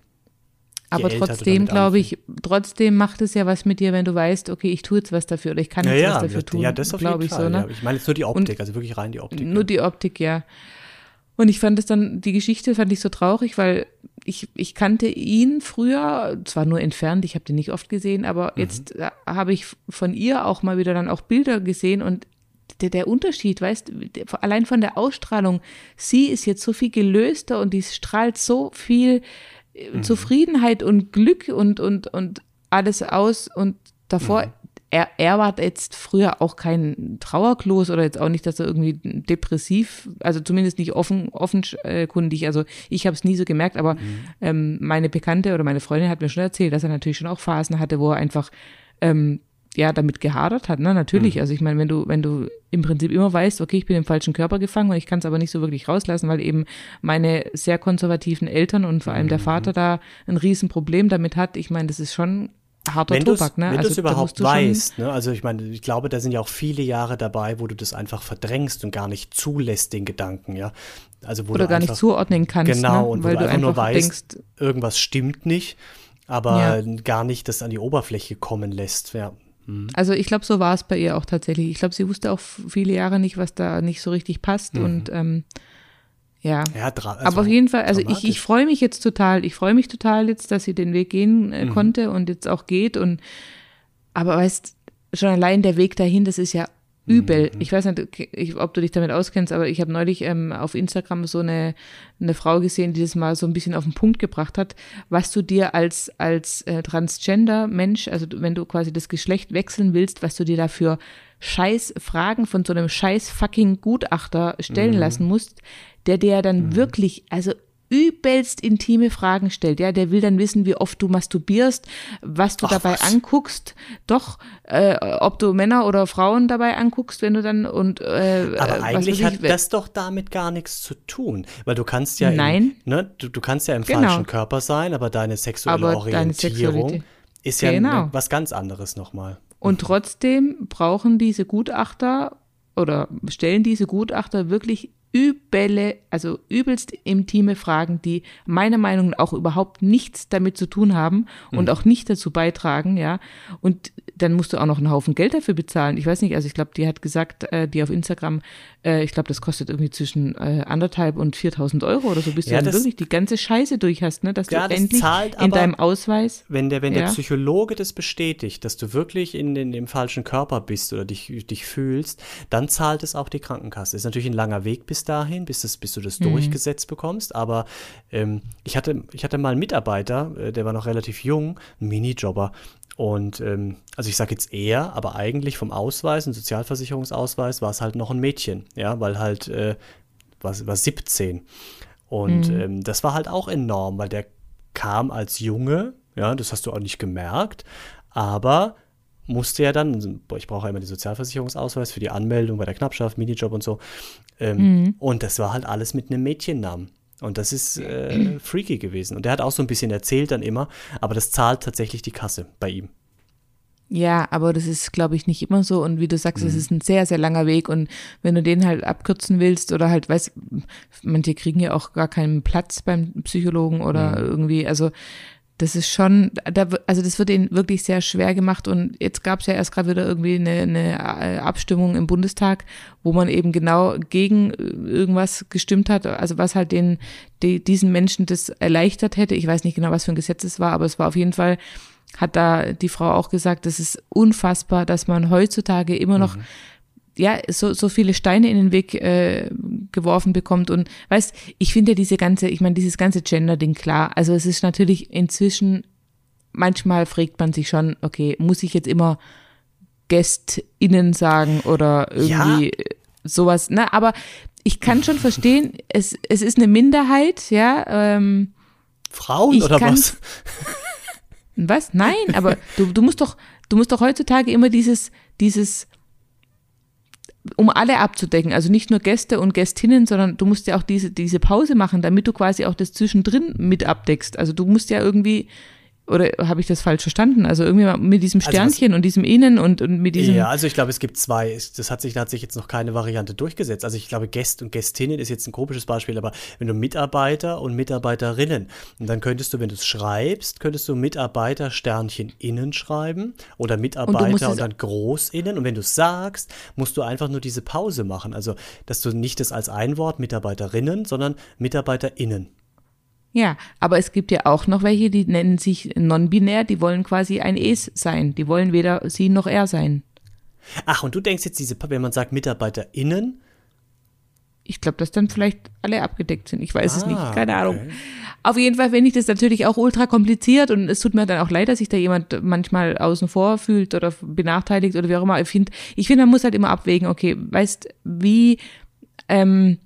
aber älter du trotzdem glaube ich, trotzdem macht es ja was mit dir, wenn du weißt, okay, ich tue jetzt was dafür oder ich kann Ja, jetzt ja, was dafür tun, ja, das auf glaube jeden ich Fall. so, ne? ja. Ich meine jetzt nur die Optik, also wirklich rein die Optik. Nur die Optik, ja. Und ich fand es dann, die Geschichte fand ich so traurig, weil ich, ich kannte ihn früher, zwar nur entfernt, ich habe den nicht oft gesehen, aber mhm. jetzt äh, habe ich von ihr auch mal wieder dann auch Bilder gesehen und der, der Unterschied, weißt du, allein von der Ausstrahlung, sie ist jetzt so viel gelöster und die strahlt so viel äh, mhm. Zufriedenheit und Glück und, und, und alles aus und davor, mhm er, er war jetzt früher auch kein Trauerklos oder jetzt auch nicht, dass er irgendwie depressiv, also zumindest nicht offen, offenkundig. Also ich habe es nie so gemerkt, aber mhm. ähm, meine Bekannte oder meine Freundin hat mir schon erzählt, dass er natürlich schon auch Phasen hatte, wo er einfach ähm, ja damit gehadert hat, ne? Natürlich. Mhm. Also ich meine, wenn du, wenn du im Prinzip immer weißt, okay, ich bin im falschen Körper gefangen und ich kann es aber nicht so wirklich rauslassen, weil eben meine sehr konservativen Eltern und vor allem mhm. der Vater da ein Riesenproblem damit hat. Ich meine, das ist schon harter wenn Tobak, ne? Wenn also, du es überhaupt weißt, ne? Also ich meine, ich glaube, da sind ja auch viele Jahre dabei, wo du das einfach verdrängst und gar nicht zulässt, den Gedanken, ja. Also wo Oder du gar einfach, nicht zuordnen kannst. Genau, ne? und weil wo du einfach, nur weißt, denkst, irgendwas stimmt nicht, aber ja. gar nicht das an die Oberfläche kommen lässt, ja. Mhm. Also ich glaube, so war es bei ihr auch tatsächlich. Ich glaube, sie wusste auch viele Jahre nicht, was da nicht so richtig passt mhm. und ähm, ja. ja also aber auf jeden Fall, also ich, ich freue mich jetzt total, ich freue mich total jetzt, dass sie den Weg gehen äh, mhm. konnte und jetzt auch geht und aber weißt, schon allein der Weg dahin, das ist ja übel. Mhm. Ich weiß nicht, ob du dich damit auskennst, aber ich habe neulich ähm, auf Instagram so eine, eine Frau gesehen, die das mal so ein bisschen auf den Punkt gebracht hat, was du dir als, als äh, Transgender-Mensch, also wenn du quasi das Geschlecht wechseln willst, was du dir dafür scheiß Fragen von so einem scheiß fucking Gutachter stellen mhm. lassen musst, der dir dann mhm. wirklich, also übelst intime Fragen stellt. Ja, der will dann wissen, wie oft du masturbierst, was du Ach, dabei was? anguckst, doch, äh, ob du Männer oder Frauen dabei anguckst, wenn du dann und äh, aber eigentlich hat das doch damit gar nichts zu tun, weil du kannst ja Nein. Im, ne, du, du kannst ja im genau. falschen Körper sein, aber deine sexuelle aber Orientierung ist ja genau. ne, was ganz anderes nochmal. Und trotzdem brauchen diese Gutachter oder stellen diese Gutachter wirklich übele, also übelst intime Fragen, die meiner Meinung nach auch überhaupt nichts damit zu tun haben und mhm. auch nicht dazu beitragen, ja. Und dann musst du auch noch einen Haufen Geld dafür bezahlen. Ich weiß nicht, also ich glaube, die hat gesagt, äh, die auf Instagram, äh, ich glaube, das kostet irgendwie zwischen äh, anderthalb und 4.000 Euro oder so, bis ja, du dann wirklich die ganze Scheiße durch hast, ne, dass ja, du das endlich in deinem Ausweis. Wenn der, wenn ja. der Psychologe das bestätigt, dass du wirklich in, in dem falschen Körper bist oder dich, dich fühlst, dann zahlt es auch die Krankenkasse. Ist natürlich ein langer Weg bis dahin, bis, das, bis du das mhm. durchgesetzt bekommst, aber ähm, ich, hatte, ich hatte mal einen Mitarbeiter, äh, der war noch relativ jung, ein Minijobber, und ähm, also ich sage jetzt eher, aber eigentlich vom Ausweis, ein Sozialversicherungsausweis, war es halt noch ein Mädchen, ja, weil halt äh, war, war 17. Und mhm. ähm, das war halt auch enorm, weil der kam als Junge, ja, das hast du auch nicht gemerkt, aber musste ja dann, ich brauche ja immer den Sozialversicherungsausweis für die Anmeldung bei der Knappschaft, Minijob und so. Ähm, mhm. Und das war halt alles mit einem Mädchennamen. Und das ist äh, freaky gewesen. Und der hat auch so ein bisschen erzählt dann immer, aber das zahlt tatsächlich die Kasse bei ihm. Ja, aber das ist, glaube ich, nicht immer so. Und wie du sagst, es mhm. ist ein sehr, sehr langer Weg. Und wenn du den halt abkürzen willst oder halt, weißt, manche kriegen ja auch gar keinen Platz beim Psychologen oder mhm. irgendwie, also das ist schon, da, also das wird ihnen wirklich sehr schwer gemacht und jetzt gab es ja erst gerade wieder irgendwie eine, eine äh, Abstimmung im Bundestag, wo man eben genau gegen äh, irgendwas gestimmt hat, also was halt den, die, diesen Menschen das erleichtert hätte. Ich weiß nicht genau, was für ein Gesetz es war, aber es war auf jeden Fall, hat da die Frau auch gesagt, das ist unfassbar, dass man heutzutage immer noch mhm ja, so, so viele Steine in den Weg äh, geworfen bekommt. Und weißt, ich finde diese ganze, ich meine, dieses ganze Gender-Ding klar. Also es ist natürlich inzwischen, manchmal fragt man sich schon, okay, muss ich jetzt immer GästInnen sagen oder irgendwie ja. sowas, ne? Aber ich kann schon verstehen, es, es ist eine Minderheit, ja. Ähm, Frauen oder was? Was? Nein, aber du, du musst doch, du musst doch heutzutage immer dieses, dieses um alle abzudecken, also nicht nur Gäste und Gästinnen, sondern du musst ja auch diese, diese Pause machen, damit du quasi auch das zwischendrin mit abdeckst. Also du musst ja irgendwie Oder habe ich das falsch verstanden? Also irgendwie mit diesem Also was- Sternchen und diesem Innen und, und mit diesem. Ja, also ich glaube, es gibt zwei. Das hat sich, da hat sich jetzt noch keine Variante durchgesetzt. Also ich glaube, Gäst und Gästinnen ist jetzt ein komisches Beispiel, aber wenn du Mitarbeiter und Mitarbeiterinnen, und dann könntest du, wenn du es schreibst, könntest du Mitarbeiter Sternchen innen schreiben oder Mitarbeiter und, es- dann groß innen. Und wenn du es sagst, musst du einfach nur diese Pause machen. Also, dass du nicht das als ein Wort Mitarbeiterinnen, sondern Mitarbeiterinnen. Ja, aber es gibt ja auch noch welche, die nennen sich non-binär, die wollen quasi ein Es sein. Die wollen weder sie noch er sein. Ach, und du denkst jetzt, diese, wenn man sagt MitarbeiterInnen, Ich glaube, dass dann vielleicht alle abgedeckt sind. Ich weiß es Ah, nicht, keine Ahnung. okay. Auf jeden Fall finde ich das natürlich auch ultra kompliziert und es tut mir dann auch leid, dass sich da jemand manchmal außen vor fühlt oder benachteiligt oder wie auch immer. Ich finde, ich finde, man muss halt immer abwägen, okay, weißt, wie, ähm,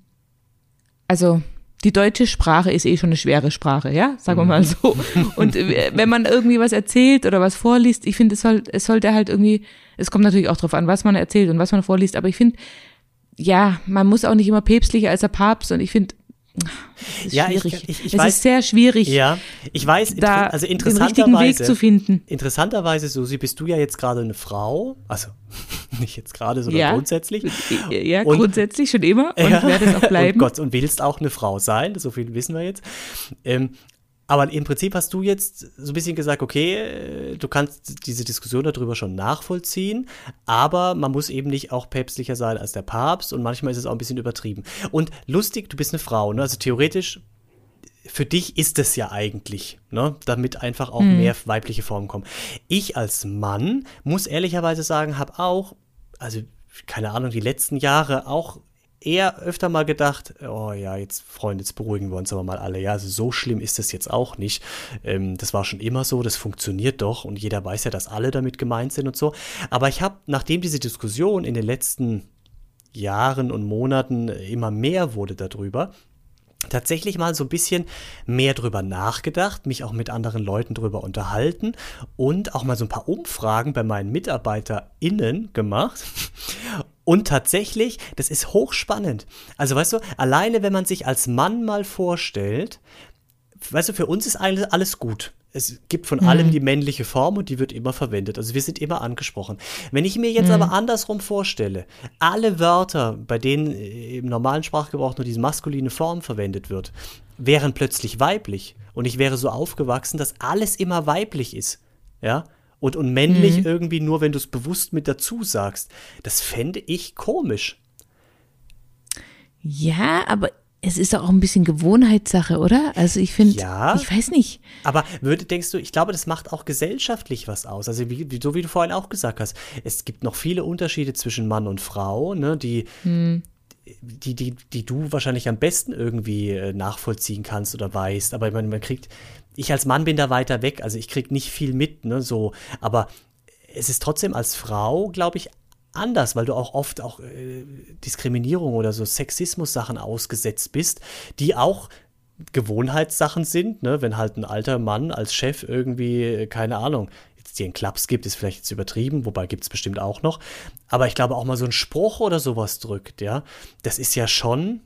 also, die deutsche Sprache ist eh schon eine schwere Sprache, ja, sagen wir mal so. Und äh, wenn man irgendwie was erzählt oder was vorliest, ich finde, es soll, es sollte halt irgendwie, es kommt natürlich auch drauf an, was man erzählt und was man vorliest, aber ich finde, ja, man muss auch nicht immer päpstlicher als der Papst und ich finde, ist Ja, ich- schwierig. ich- ich es weiß- ist sehr schwierig, Ja, ich weiß, da also den richtigen Weg interessanterweise, zu finden. interessanterweise, Susi, bist du ja jetzt gerade eine Frau, also nicht jetzt gerade, sondern Ja. grundsätzlich. Ja, Und- grundsätzlich schon immer und Ja. werde es auch bleiben. Und Gott, und willst auch eine Frau sein, so viel wissen wir jetzt. Ähm, aber im Prinzip hast du jetzt so ein bisschen gesagt, okay, äh, du kannst diese Diskussion darüber schon nachvollziehen, aber man muss eben nicht auch päpstlicher sein als der Papst und manchmal ist es auch ein bisschen übertrieben. Und lustig, du bist eine Frau, ne? also theoretisch für dich ist es ja eigentlich, ne? damit einfach auch mehr weibliche Formen kommen. Ich als Mann muss ehrlicherweise sagen, habe auch, also keine Ahnung, die letzten Jahre auch eher öfter mal gedacht, oh ja, jetzt Freunde, jetzt beruhigen wir uns aber mal alle. Ja, also so schlimm ist das jetzt auch nicht. Ähm, das war schon immer so, das funktioniert doch und jeder weiß ja, dass alle damit gemeint sind und so. Aber ich habe, nachdem diese Diskussion in den letzten Jahren und Monaten immer mehr wurde darüber, tatsächlich mal so ein bisschen mehr drüber nachgedacht, mich auch mit anderen Leuten drüber unterhalten und auch mal so ein paar Umfragen bei meinen MitarbeiterInnen gemacht. Und tatsächlich, das ist hochspannend. Also weißt du, alleine wenn man sich als Mann mal vorstellt, weißt du, für uns ist alles, alles gut. Es gibt von allem die männliche Form und die wird immer verwendet. Also wir sind immer angesprochen. Wenn ich mir jetzt aber andersrum vorstelle, alle Wörter, bei denen äh, im normalen Sprachgebrauch nur diese maskuline Form verwendet wird, wären plötzlich weiblich. Und ich wäre so aufgewachsen, dass alles immer weiblich ist. Ja? Und, und männlich irgendwie nur, wenn du es bewusst mit dazu sagst. Das fände ich komisch. Ja, aber es ist doch auch ein bisschen Gewohnheitssache, oder? Also ich finde, Ja. ich weiß nicht. Aber würde, denkst du, ich glaube, das macht auch gesellschaftlich was aus. Also, wie, so wie du vorhin auch gesagt hast, es gibt noch viele Unterschiede zwischen Mann und Frau, ne, die, die, die, die du wahrscheinlich am besten irgendwie äh, nachvollziehen kannst oder weißt. Aber ich meine, man kriegt, ich als Mann bin da weiter weg, also ich krieg nicht viel mit, ne, so. Aber es ist trotzdem als Frau, glaube ich, anders, weil du auch oft auch äh, Diskriminierung oder so Sexismus-Sachen ausgesetzt bist, die auch Gewohnheitssachen sind, ne? wenn halt ein alter Mann als Chef irgendwie, äh, keine Ahnung, jetzt dir einen Klaps gibt, ist vielleicht jetzt übertrieben, wobei gibt es bestimmt auch noch. Aber ich glaube auch mal so ein Spruch oder sowas drückt, ja. Das ist ja schon.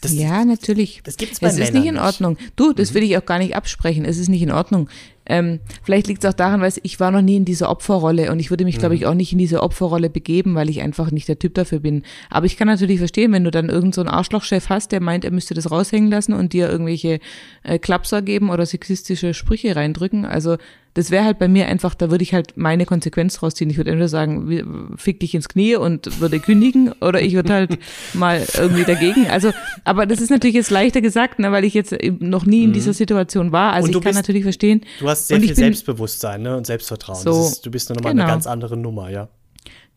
Das, ja, natürlich. das gibt's bei Es ist nicht in. Mhm. Ordnung. Du, das will ich auch gar nicht absprechen. Es ist nicht in Ordnung. Ähm, vielleicht liegt es auch daran, weil ich war noch nie in dieser Opferrolle und ich würde mich, glaube Mhm. ich, auch nicht in diese Opferrolle begeben, weil ich einfach nicht der Typ dafür bin. Aber ich kann natürlich verstehen, wenn du dann irgendeinen so einen Arschlochchef hast, der meint, er müsste das raushängen lassen und dir irgendwelche äh, Klapser geben oder sexistische Sprüche reindrücken. Also das wäre halt bei mir einfach, da würde ich halt meine Konsequenz rausziehen. Ich würde entweder sagen, fick dich ins Knie und würde kündigen oder ich würde halt mal irgendwie dagegen. Also, aber das ist natürlich jetzt leichter gesagt, ne, weil ich jetzt eben noch nie in dieser Situation war. Also Mhm. Ich kann bist- natürlich verstehen. Hast sehr viel bin- Selbstbewusstsein ne? und Selbstvertrauen. So, ist, du bist nochmal genau. eine ganz andere Nummer, ja.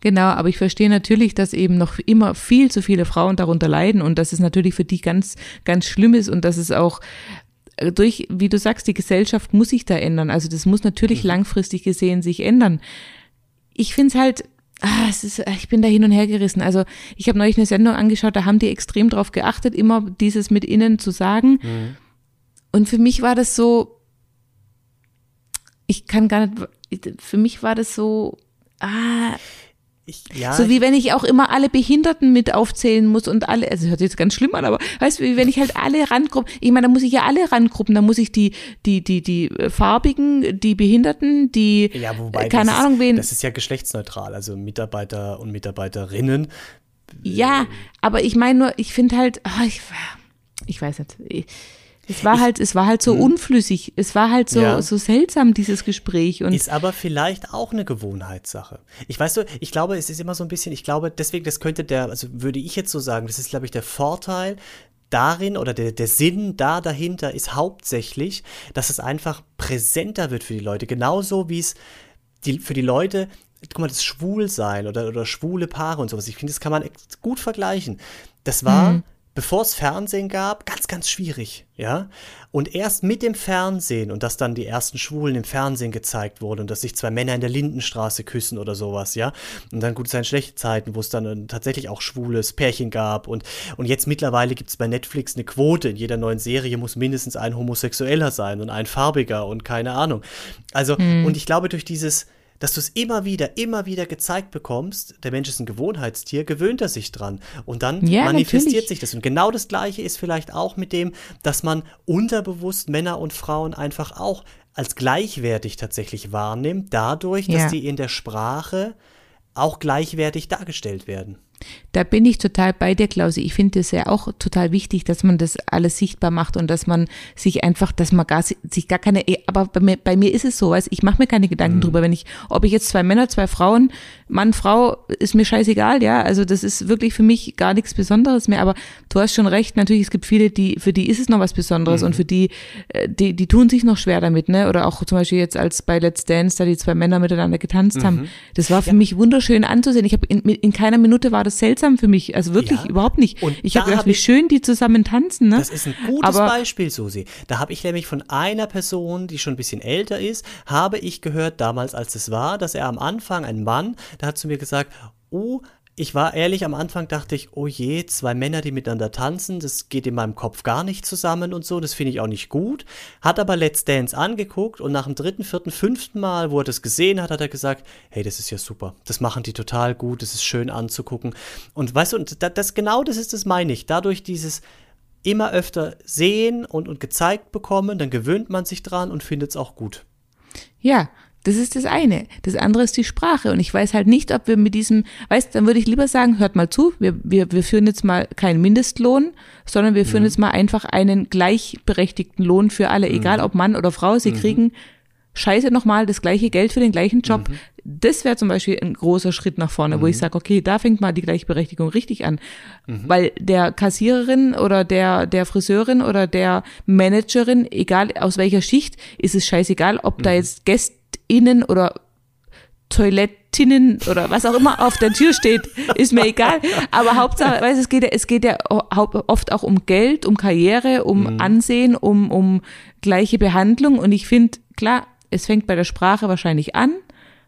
Genau, aber ich verstehe natürlich, dass eben noch immer viel zu viele Frauen darunter leiden und dass es natürlich für die ganz, ganz schlimm ist und dass es auch äh, durch, wie du sagst, die Gesellschaft muss sich da ändern. Also das muss natürlich langfristig gesehen sich ändern. Ich finde es halt, ah, es ist, ich bin da hin und her gerissen. Also ich habe neulich eine Sendung angeschaut, da haben die extrem drauf geachtet, immer dieses mit innen zu sagen. Und für mich war das so, ich kann gar nicht, für mich war das so, ah, Ich, ja, so wie wenn ich auch immer alle Behinderten mit aufzählen muss und alle, also hört sich jetzt ganz schlimm an, aber weißt du, wie wenn ich halt alle Randgruppen, ich meine, da muss ich ja alle Randgruppen, da muss ich die, die, die, die äh, Farbigen, die Behinderten, die, ja, wobei äh, keine das Ahnung ist, wen. Das ist ja geschlechtsneutral, also Mitarbeiter und Mitarbeiterinnen. Ja, aber ich meine nur, ich finde halt, ah, ich, ich weiß nicht. Ich, es war halt, es war halt so unflüssig. Es war halt so, Ja. so seltsam, dieses Gespräch. Und Ist aber vielleicht auch eine Gewohnheitssache. Ich weiß so, ich glaube, es ist immer so ein bisschen, ich glaube, deswegen, das könnte der, also würde ich jetzt so sagen, das ist, glaube ich, der Vorteil darin oder der, der Sinn da dahinter ist hauptsächlich, dass es einfach präsenter wird für die Leute. Genauso wie es die, für die Leute, guck mal, das Schwulsein oder, oder schwule Paare und sowas, ich finde, das kann man gut vergleichen. Das war, bevor es Fernsehen gab, ganz, ganz schwierig, ja. Und erst mit dem Fernsehen und dass dann die ersten Schwulen im Fernsehen gezeigt wurden und dass sich zwei Männer in der Lindenstraße küssen oder sowas, ja. Und dann gut sein schlechte Zeiten, wo es dann äh, tatsächlich auch schwules Pärchen gab und, und jetzt mittlerweile gibt es bei Netflix eine Quote. In jeder neuen Serie muss mindestens ein Homosexueller sein und ein farbiger und keine Ahnung. Also, und ich glaube, durch dieses dass du es immer wieder, immer wieder gezeigt bekommst, der Mensch ist ein Gewohnheitstier, gewöhnt er sich dran. Und dann Ja, manifestiert natürlich. sich das. Und genau das Gleiche ist vielleicht auch mit dem, dass man unterbewusst Männer und Frauen einfach auch als gleichwertig tatsächlich wahrnimmt, dadurch, dass Ja. die in der Sprache auch gleichwertig dargestellt werden. Da bin ich total bei dir, Klausi. Ich finde es ja auch total wichtig, dass man das alles sichtbar macht und dass man sich einfach, dass man gar, sich gar keine, aber bei mir, bei mir ist es so, weißt, ich mache mir keine Gedanken drüber, wenn ich, ob ich jetzt zwei Männer, zwei Frauen, Mann, Frau, ist mir scheißegal, ja. Also das ist wirklich für mich gar nichts Besonderes mehr. Aber du hast schon recht, natürlich, es gibt viele, die, für die ist es noch was Besonderes und für die, äh, die, die tun sich noch schwer damit, ne? Oder auch zum Beispiel jetzt als bei Let's Dance, da die zwei Männer miteinander getanzt haben. Das war für mich wunderschön anzusehen. Ich habe in, in keiner Minute war das seltsam für mich. Also wirklich Ja. überhaupt nicht. Und ich da habe gedacht, hab wie ich- schön die zusammen tanzen, ne? Das ist ein gutes Aber- Beispiel, Susi. Da habe ich nämlich von einer Person, die schon ein bisschen älter ist, habe ich gehört damals, als es war, dass er am Anfang, ein Mann, der hat zu mir gesagt, oh, ich war ehrlich, am Anfang dachte ich, oh je, zwei Männer, die miteinander tanzen, das geht in meinem Kopf gar nicht zusammen und so, das finde ich auch nicht gut. Hat aber Let's Dance angeguckt und nach dem dritten, vierten, fünften Mal, wo er das gesehen hat, hat er gesagt, hey, das ist ja super, das machen die total gut, das ist schön anzugucken. Und weißt du, und das, das genau das ist das meine ich. Dadurch dieses immer öfter sehen und, und gezeigt bekommen, dann gewöhnt man sich dran und findet es auch gut. Ja, das ist das eine. Das andere ist die Sprache. Und ich weiß halt nicht, ob wir mit diesem, weißt, dann würde ich lieber sagen, hört mal zu, wir, wir, wir führen jetzt mal keinen Mindestlohn, sondern wir führen jetzt mal einfach einen gleichberechtigten Lohn für alle, egal ob Mann oder Frau, sie kriegen scheiße nochmal das gleiche Geld für den gleichen Job. Das wäre zum Beispiel ein großer Schritt nach vorne, wo ich sage, okay, da fängt mal die Gleichberechtigung richtig an. Weil der Kassiererin oder der, der Friseurin oder der Managerin, egal aus welcher Schicht, ist es scheißegal, ob da jetzt GästInnen oder Toilettinnen oder was auch immer auf der Tür steht, ist mir egal. Aber Hauptsache, weißt, es geht ja, es geht ja oft auch um Geld, um Karriere, um Ansehen, um, um gleiche Behandlung. Und ich finde, klar, es fängt bei der Sprache wahrscheinlich an.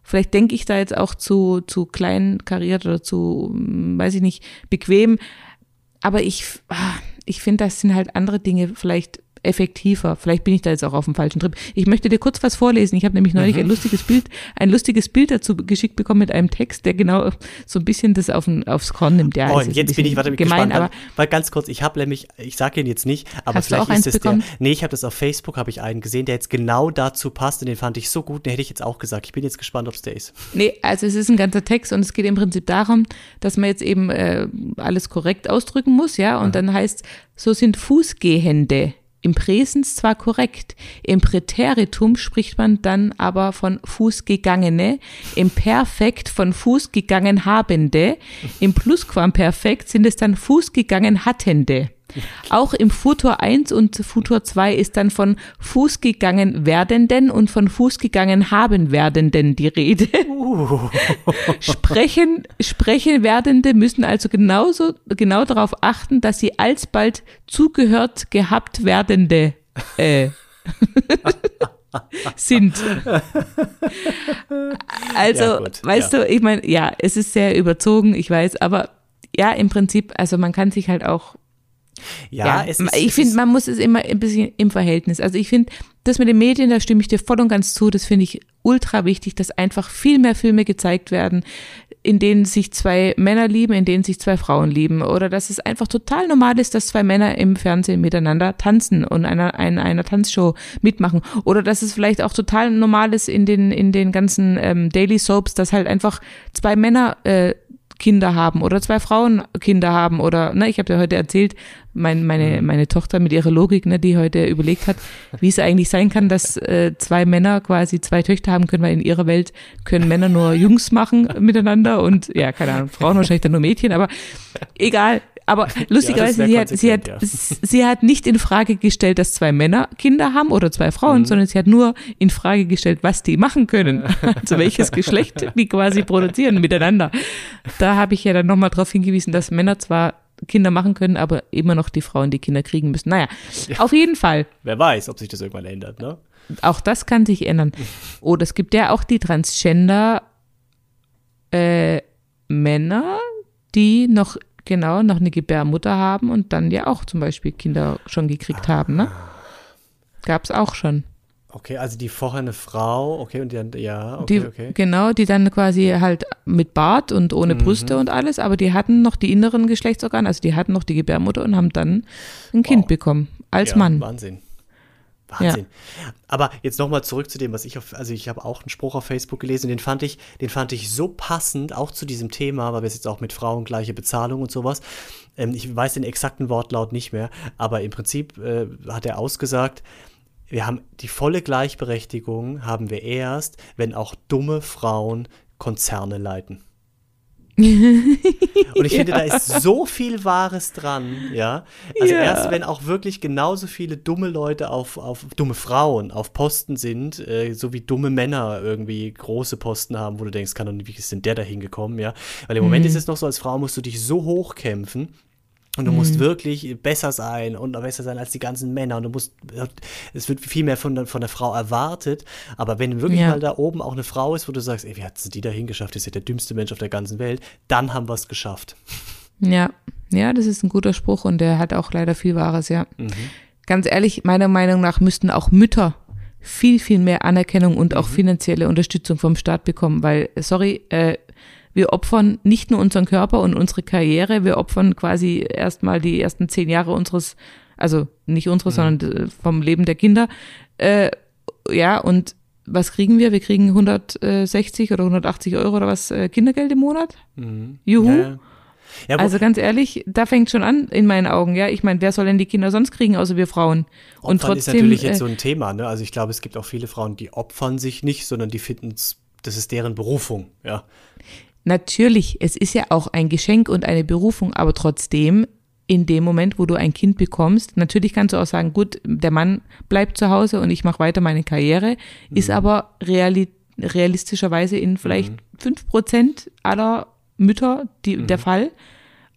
Vielleicht denke ich da jetzt auch zu, zu klein kariert oder zu, hm, weiß ich nicht, bequem. Aber ich, ah, ich finde, das sind halt andere Dinge vielleicht effektiver. Vielleicht bin ich da jetzt auch auf dem falschen Trip. Ich möchte dir kurz was vorlesen. Ich habe nämlich neulich Mhm. ein lustiges Bild, ein lustiges Bild dazu geschickt bekommen mit einem Text, der genau so ein bisschen das auf, aufs Korn nimmt. Ja, oh, und ein jetzt bin ich warte, gemein, gespannt. aber weil ganz kurz, ich habe nämlich, ich sage ihn jetzt nicht, aber Hast du vielleicht ist es bekommen? der. Nee, ich habe das auf Facebook, habe ich einen gesehen, der jetzt genau dazu passt und den fand ich so gut, den hätte ich jetzt auch gesagt. Ich bin jetzt gespannt, ob es der ist. Nee, also es ist ein ganzer Text und es geht im Prinzip darum, dass man jetzt eben äh, alles korrekt ausdrücken muss, ja, und dann heißt, so sind Fußgehende im Präsens zwar korrekt, im Präteritum spricht man dann aber von Fußgegangene, im Perfekt von Fußgegangen Habende, im Plusquamperfekt sind es dann Fußgegangen Hattende. Auch im Futur 1 und Futur 2 ist dann von Fußgegangen werdenden und von Fußgegangen haben werdenden die Rede. Sprechen, sprechen werdende müssen also genauso, genau darauf achten, dass sie alsbald zugehört gehabt werdende, äh, sind. Also, Ja, gut, weißt du, ich meine, ja, es ist sehr überzogen, ich weiß, aber ja, im Prinzip, also man kann sich halt auch Ja, Ja, es ist, ich finde, man muss es immer ein bisschen im Verhältnis. Also ich finde, das mit den Medien, da stimme ich dir voll und ganz zu, das finde ich ultra wichtig, dass einfach viel mehr Filme gezeigt werden, in denen sich zwei Männer lieben, in denen sich zwei Frauen lieben. Oder dass es einfach total normal ist, dass zwei Männer im Fernsehen miteinander tanzen und einer, einer, einer Tanzshow mitmachen. Oder dass es vielleicht auch total normal ist in den, in den ganzen ähm, Daily Soaps, dass halt einfach zwei Männer äh, Kinder haben oder zwei Frauen Kinder haben oder ne, ich habe ja heute erzählt, mein, meine meine Tochter mit ihrer Logik, ne, die heute überlegt hat, wie es eigentlich sein kann, dass äh, zwei Männer quasi zwei Töchter haben können, weil in ihrer Welt können Männer nur Jungs machen miteinander und ja keine Ahnung Frauen wahrscheinlich dann nur Mädchen, aber egal. Aber lustigerweise, wär sie, hat, sie, hat, konsequent, sie hat nicht in Frage gestellt, dass zwei Männer Kinder haben oder zwei Frauen, sondern sie hat nur in Frage gestellt, was die machen können. Also welches Geschlecht die quasi produzieren miteinander. Da habe ich ja dann nochmal darauf hingewiesen, dass Männer zwar Kinder machen können, aber immer noch die Frauen die Kinder kriegen müssen. Naja, auf jeden Fall. Wer weiß, ob sich das irgendwann ändert, ne? Auch das kann sich ändern. Oder es gibt ja auch die Transgender äh, Männer, die noch genau noch eine Gebärmutter haben und dann ja auch zum Beispiel Kinder schon gekriegt haben, ne? Gab's auch schon. Okay, also die vorher eine Frau, okay, und die dann, ja, okay, Die, okay. Genau, die dann quasi halt mit Bart und ohne Mhm. Brüste und alles, aber die hatten noch die inneren Geschlechtsorgane, also die hatten noch die Gebärmutter und haben dann ein Kind Wow. bekommen, als ja, Mann. Wahnsinn. Wahnsinn. Aber jetzt nochmal zurück zu dem, was ich auf, also ich habe auch einen Spruch auf Facebook gelesen, den fand ich, den fand ich so passend, auch zu diesem Thema, weil wir es jetzt auch mit Frauen gleiche Bezahlung und sowas. Ähm, ich weiß den exakten Wortlaut nicht mehr, aber im Prinzip äh, hat er ausgesagt, wir haben die volle Gleichberechtigung haben wir erst, wenn auch dumme Frauen Konzerne leiten. Und ich finde, da ist so viel Wahres dran, ja. Also Ja. erst wenn auch wirklich genauso viele dumme Leute auf, auf dumme Frauen auf Posten sind, äh, so wie dumme Männer irgendwie große Posten haben, wo du denkst, kann doch nicht, wie ist denn der da hingekommen, ja? Weil im Moment ist es noch so, als Frau musst du dich so hochkämpfen. Und du musst wirklich besser sein und besser sein als die ganzen Männer. Und du musst, es wird viel mehr von, der- von der Frau erwartet. Aber wenn wirklich Ja. mal da oben auch eine Frau ist, wo du sagst, ey, wie hat sie die da hingeschafft? Das ist ja der dümmste Mensch auf der ganzen Welt. Dann haben wir es geschafft. Ja, ja, das ist ein guter Spruch und der hat auch leider viel Wahres, ja. Mhm. Ganz ehrlich, meiner Meinung nach müssten auch Mütter viel, viel mehr Anerkennung und Mhm. auch finanzielle Unterstützung vom Staat bekommen, weil, sorry, äh, wir opfern nicht nur unseren Körper und unsere Karriere, wir opfern quasi erstmal die ersten zehn Jahre unseres, also nicht unseres, Mhm. sondern äh, vom Leben der Kinder. Äh, ja, und was kriegen wir? Wir kriegen 160 oder 180 Euro oder was äh, Kindergeld im Monat? Juhu. Mhm. Ja, ja. Ja, Also ganz ehrlich, da fängt schon an in meinen Augen, ja. Ich meine, wer soll denn die Kinder sonst kriegen, außer wir Frauen? Und Opfern ist trotzdem, natürlich jetzt äh, so ein Thema, ne? Also ich glaube, es gibt auch viele Frauen, die opfern sich nicht, sondern die finden es, das ist deren Berufung, ja. Natürlich, es ist ja auch ein Geschenk und eine Berufung, aber trotzdem, in dem Moment, wo du ein Kind bekommst, natürlich kannst du auch sagen, gut, der Mann bleibt zu Hause und ich mache weiter meine Karriere, ist Mhm. aber reali realistischerweise in vielleicht fünf Prozent aller Mütter die, der Fall.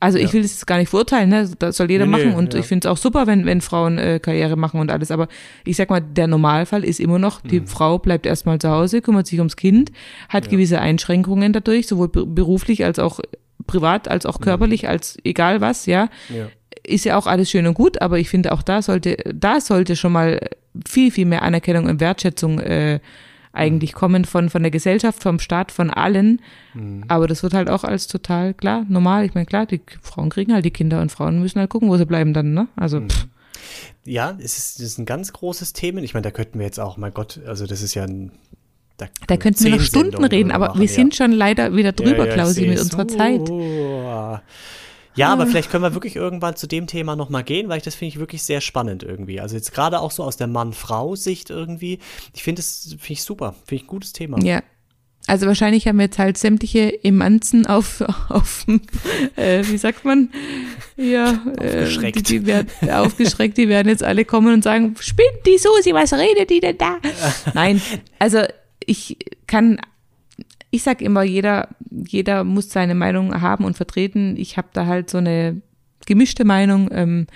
Also ich Mhm. Ja. will das jetzt gar nicht verurteilen, ne? das soll jeder Nee, nee, machen und ja. ich finde es auch super, wenn, wenn Frauen äh, Karriere machen und alles, aber ich sag mal, der Normalfall ist immer noch, die Mhm. Frau bleibt erstmal zu Hause, kümmert sich ums Kind, hat gewisse Einschränkungen dadurch, sowohl be- beruflich als auch privat, als Mhm. auch körperlich, als egal was, ja. ja. Ist ja auch alles schön und gut, aber ich finde auch da sollte, da sollte schon mal viel, viel mehr Anerkennung und Wertschätzung äh, eigentlich kommen von, von der Gesellschaft, vom Staat, von allen. Aber das wird halt auch als total klar, normal. Ich meine, klar, die Frauen kriegen halt die Kinder und Frauen müssen halt gucken, wo sie bleiben dann, ne? Also, pff, Ja, es ist, es ist ein ganz großes Thema. Ich meine, da könnten wir jetzt auch, mein Gott, also das ist ja ein. Da, da könnten wir noch Stunden Sendungen reden, aber machen, wir ja. sind schon leider wieder drüber, Ja, ja, Klausi, mit unserer Zeit. Ja, aber vielleicht können wir wirklich irgendwann zu dem Thema nochmal gehen, weil ich das finde ich wirklich sehr spannend irgendwie. Also jetzt gerade auch so aus der Mann-Frau-Sicht irgendwie. Ich finde das finde ich super, finde ich ein gutes Thema. Ja. Also wahrscheinlich haben wir jetzt halt sämtliche Emanzen auf, auf äh, wie sagt man? Ja, Aufgeschreckt. Äh, die, die werden, aufgeschreckt, die werden jetzt alle kommen und sagen, spinnt die Susi, was redet die denn da? Nein, also ich kann, ich sag immer, jeder, jeder muss seine Meinung haben und vertreten. Ich habe da halt so eine gemischte Meinung, ähm,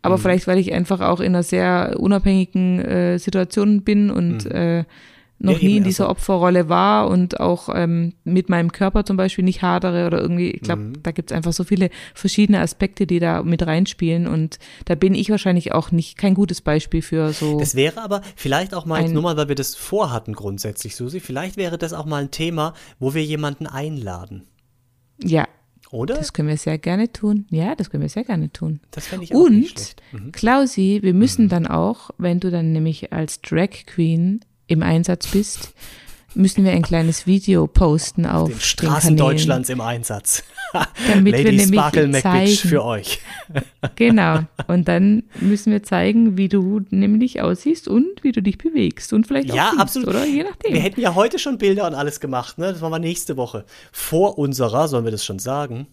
aber vielleicht, weil ich einfach auch in einer sehr unabhängigen äh, Situation bin und äh, noch Ja, nie in dieser also- Opferrolle war und auch ähm, mit meinem Körper zum Beispiel nicht hadere oder irgendwie, ich glaube, Mhm. da gibt es einfach so viele verschiedene Aspekte, die da mit reinspielen und da bin ich wahrscheinlich auch nicht kein gutes Beispiel für so. Das wäre aber vielleicht auch mal, Ein- nur mal, weil wir das vorhatten grundsätzlich, Susi, vielleicht wäre das auch mal ein Thema, wo wir jemanden einladen. ja, Oder? das können wir sehr gerne tun. Ja, das können wir sehr gerne tun. Das fände ich auch nicht Und, schlecht. Mhm. Klausi, wir müssen dann auch, wenn du dann nämlich als Drag Queen im Einsatz bist, müssen wir ein kleines Video posten auf Den den Straßen Kanälen, Deutschlands im Einsatz. damit wir Lady nämlich Sparkle McBitch zeigen, für euch. Genau. Und dann müssen wir zeigen, wie du nämlich aussiehst und wie du dich bewegst und vielleicht Ja, auch singst, absolut. oder je nachdem. Wir hätten ja heute schon Bilder und alles gemacht, ne? Das machen wir nächste Woche. Vor unserer, sollen wir das schon sagen?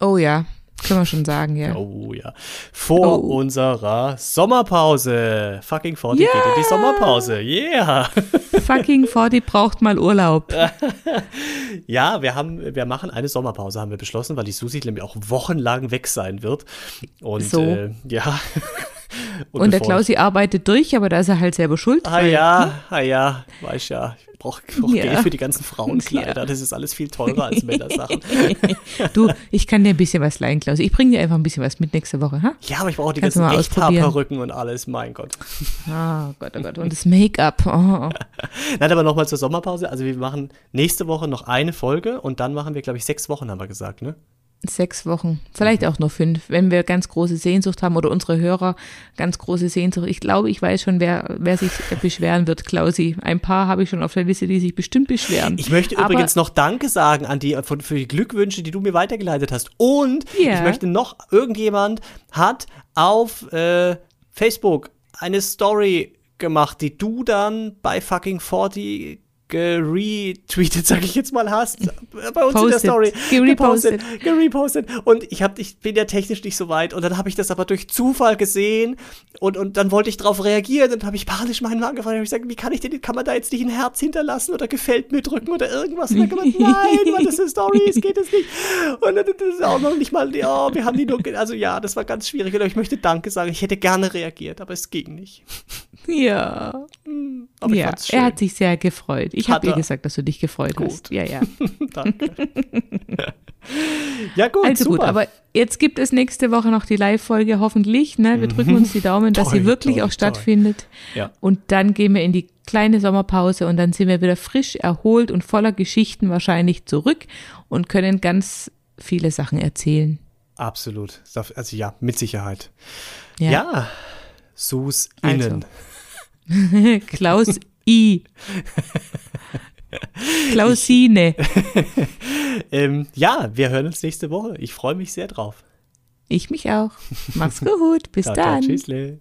oh ja, können wir schon sagen, ja. Oh ja. Vor Oh. unserer Sommerpause. Fucking 40 geht in die Sommerpause. Yeah. Fucking 40 braucht mal Urlaub. Ja, wir haben, wir machen eine Sommerpause, haben wir beschlossen, weil die Susi nämlich auch wochenlang weg sein wird. Und So. äh, ja. Und der bevor- Klausi arbeitet durch, aber da ist er halt selber schuld. Ah ja, ah ja, weiß ja. Brauche brauch Ja. Geld für die ganzen Frauenkleider. Ja. Das ist alles viel teurer als Männersachen. Du, ich kann dir ein bisschen was leihen, Klausi. Ich bringe dir einfach ein bisschen was mit nächste Woche, ha? Ja, aber ich brauche die Kannst ganzen. Echthaarperücken und alles, mein Gott. Ah, Gott, oh Gott. Und das Make-up. Oh. Nein, aber nochmal zur Sommerpause. Also wir machen nächste Woche noch eine Folge und dann machen wir, glaube ich, sechs Wochen, haben wir gesagt, ne? Sechs Wochen, vielleicht auch nur fünf, wenn wir ganz große Sehnsucht haben oder unsere Hörer ganz große Sehnsucht. Ich glaube, ich weiß schon, wer, wer sich beschweren wird, Klausi. Ein paar habe ich schon auf der Liste, die sich bestimmt beschweren. Ich möchte Aber- übrigens noch Danke sagen an die für die Glückwünsche, die du mir weitergeleitet hast. Und Ja. ich möchte noch, irgendjemand hat auf äh, Facebook eine Story gemacht, die du dann bei fucking 40 geretweetet, sag ich jetzt mal, hast. Bei uns in der Posted. Story. Gepostet. Gerepostet. Und ich, hab, ich bin ja technisch nicht so weit. Und dann habe ich das aber durch Zufall gesehen. Und, und dann wollte ich darauf reagieren. Dann habe ich panisch meinen Mann gefragt. Hab ich gesagt, wie kann ich denn, kann man da jetzt nicht ein Herz hinterlassen oder gefällt mir drücken oder irgendwas? Und dann gesagt, nein, weil das eine Story ist, geht es nicht. Und dann das ist auch noch nicht mal, ja, wir haben die nur, also ja, das war ganz schwierig. Und ich möchte Danke sagen. Ich hätte gerne reagiert, aber es ging nicht. Ja, Aber ja. er hat sich sehr gefreut. Ich habe ihr gesagt, dass du dich gefreut hast. Gut. Ja, ja. Danke. ja, gut, Also super. gut, aber jetzt gibt es nächste Woche noch die Live-Folge, hoffentlich. Ne? Wir drücken uns die Daumen, dass Toi, sie wirklich toi, auch toi. stattfindet. Ja. Und dann gehen wir in die kleine Sommerpause und dann sind wir wieder frisch, erholt und voller Geschichten wahrscheinlich zurück und können ganz viele Sachen erzählen. Absolut. Also ja, mit Sicherheit. Ja. Ja, Sus Also. Klaus I. Klausine. Ähm, ja, wir hören uns nächste Woche. Ich freue mich sehr drauf. Ich mich auch. Mach's gut. Bis Ciao, ciao, dann. Tschüssle.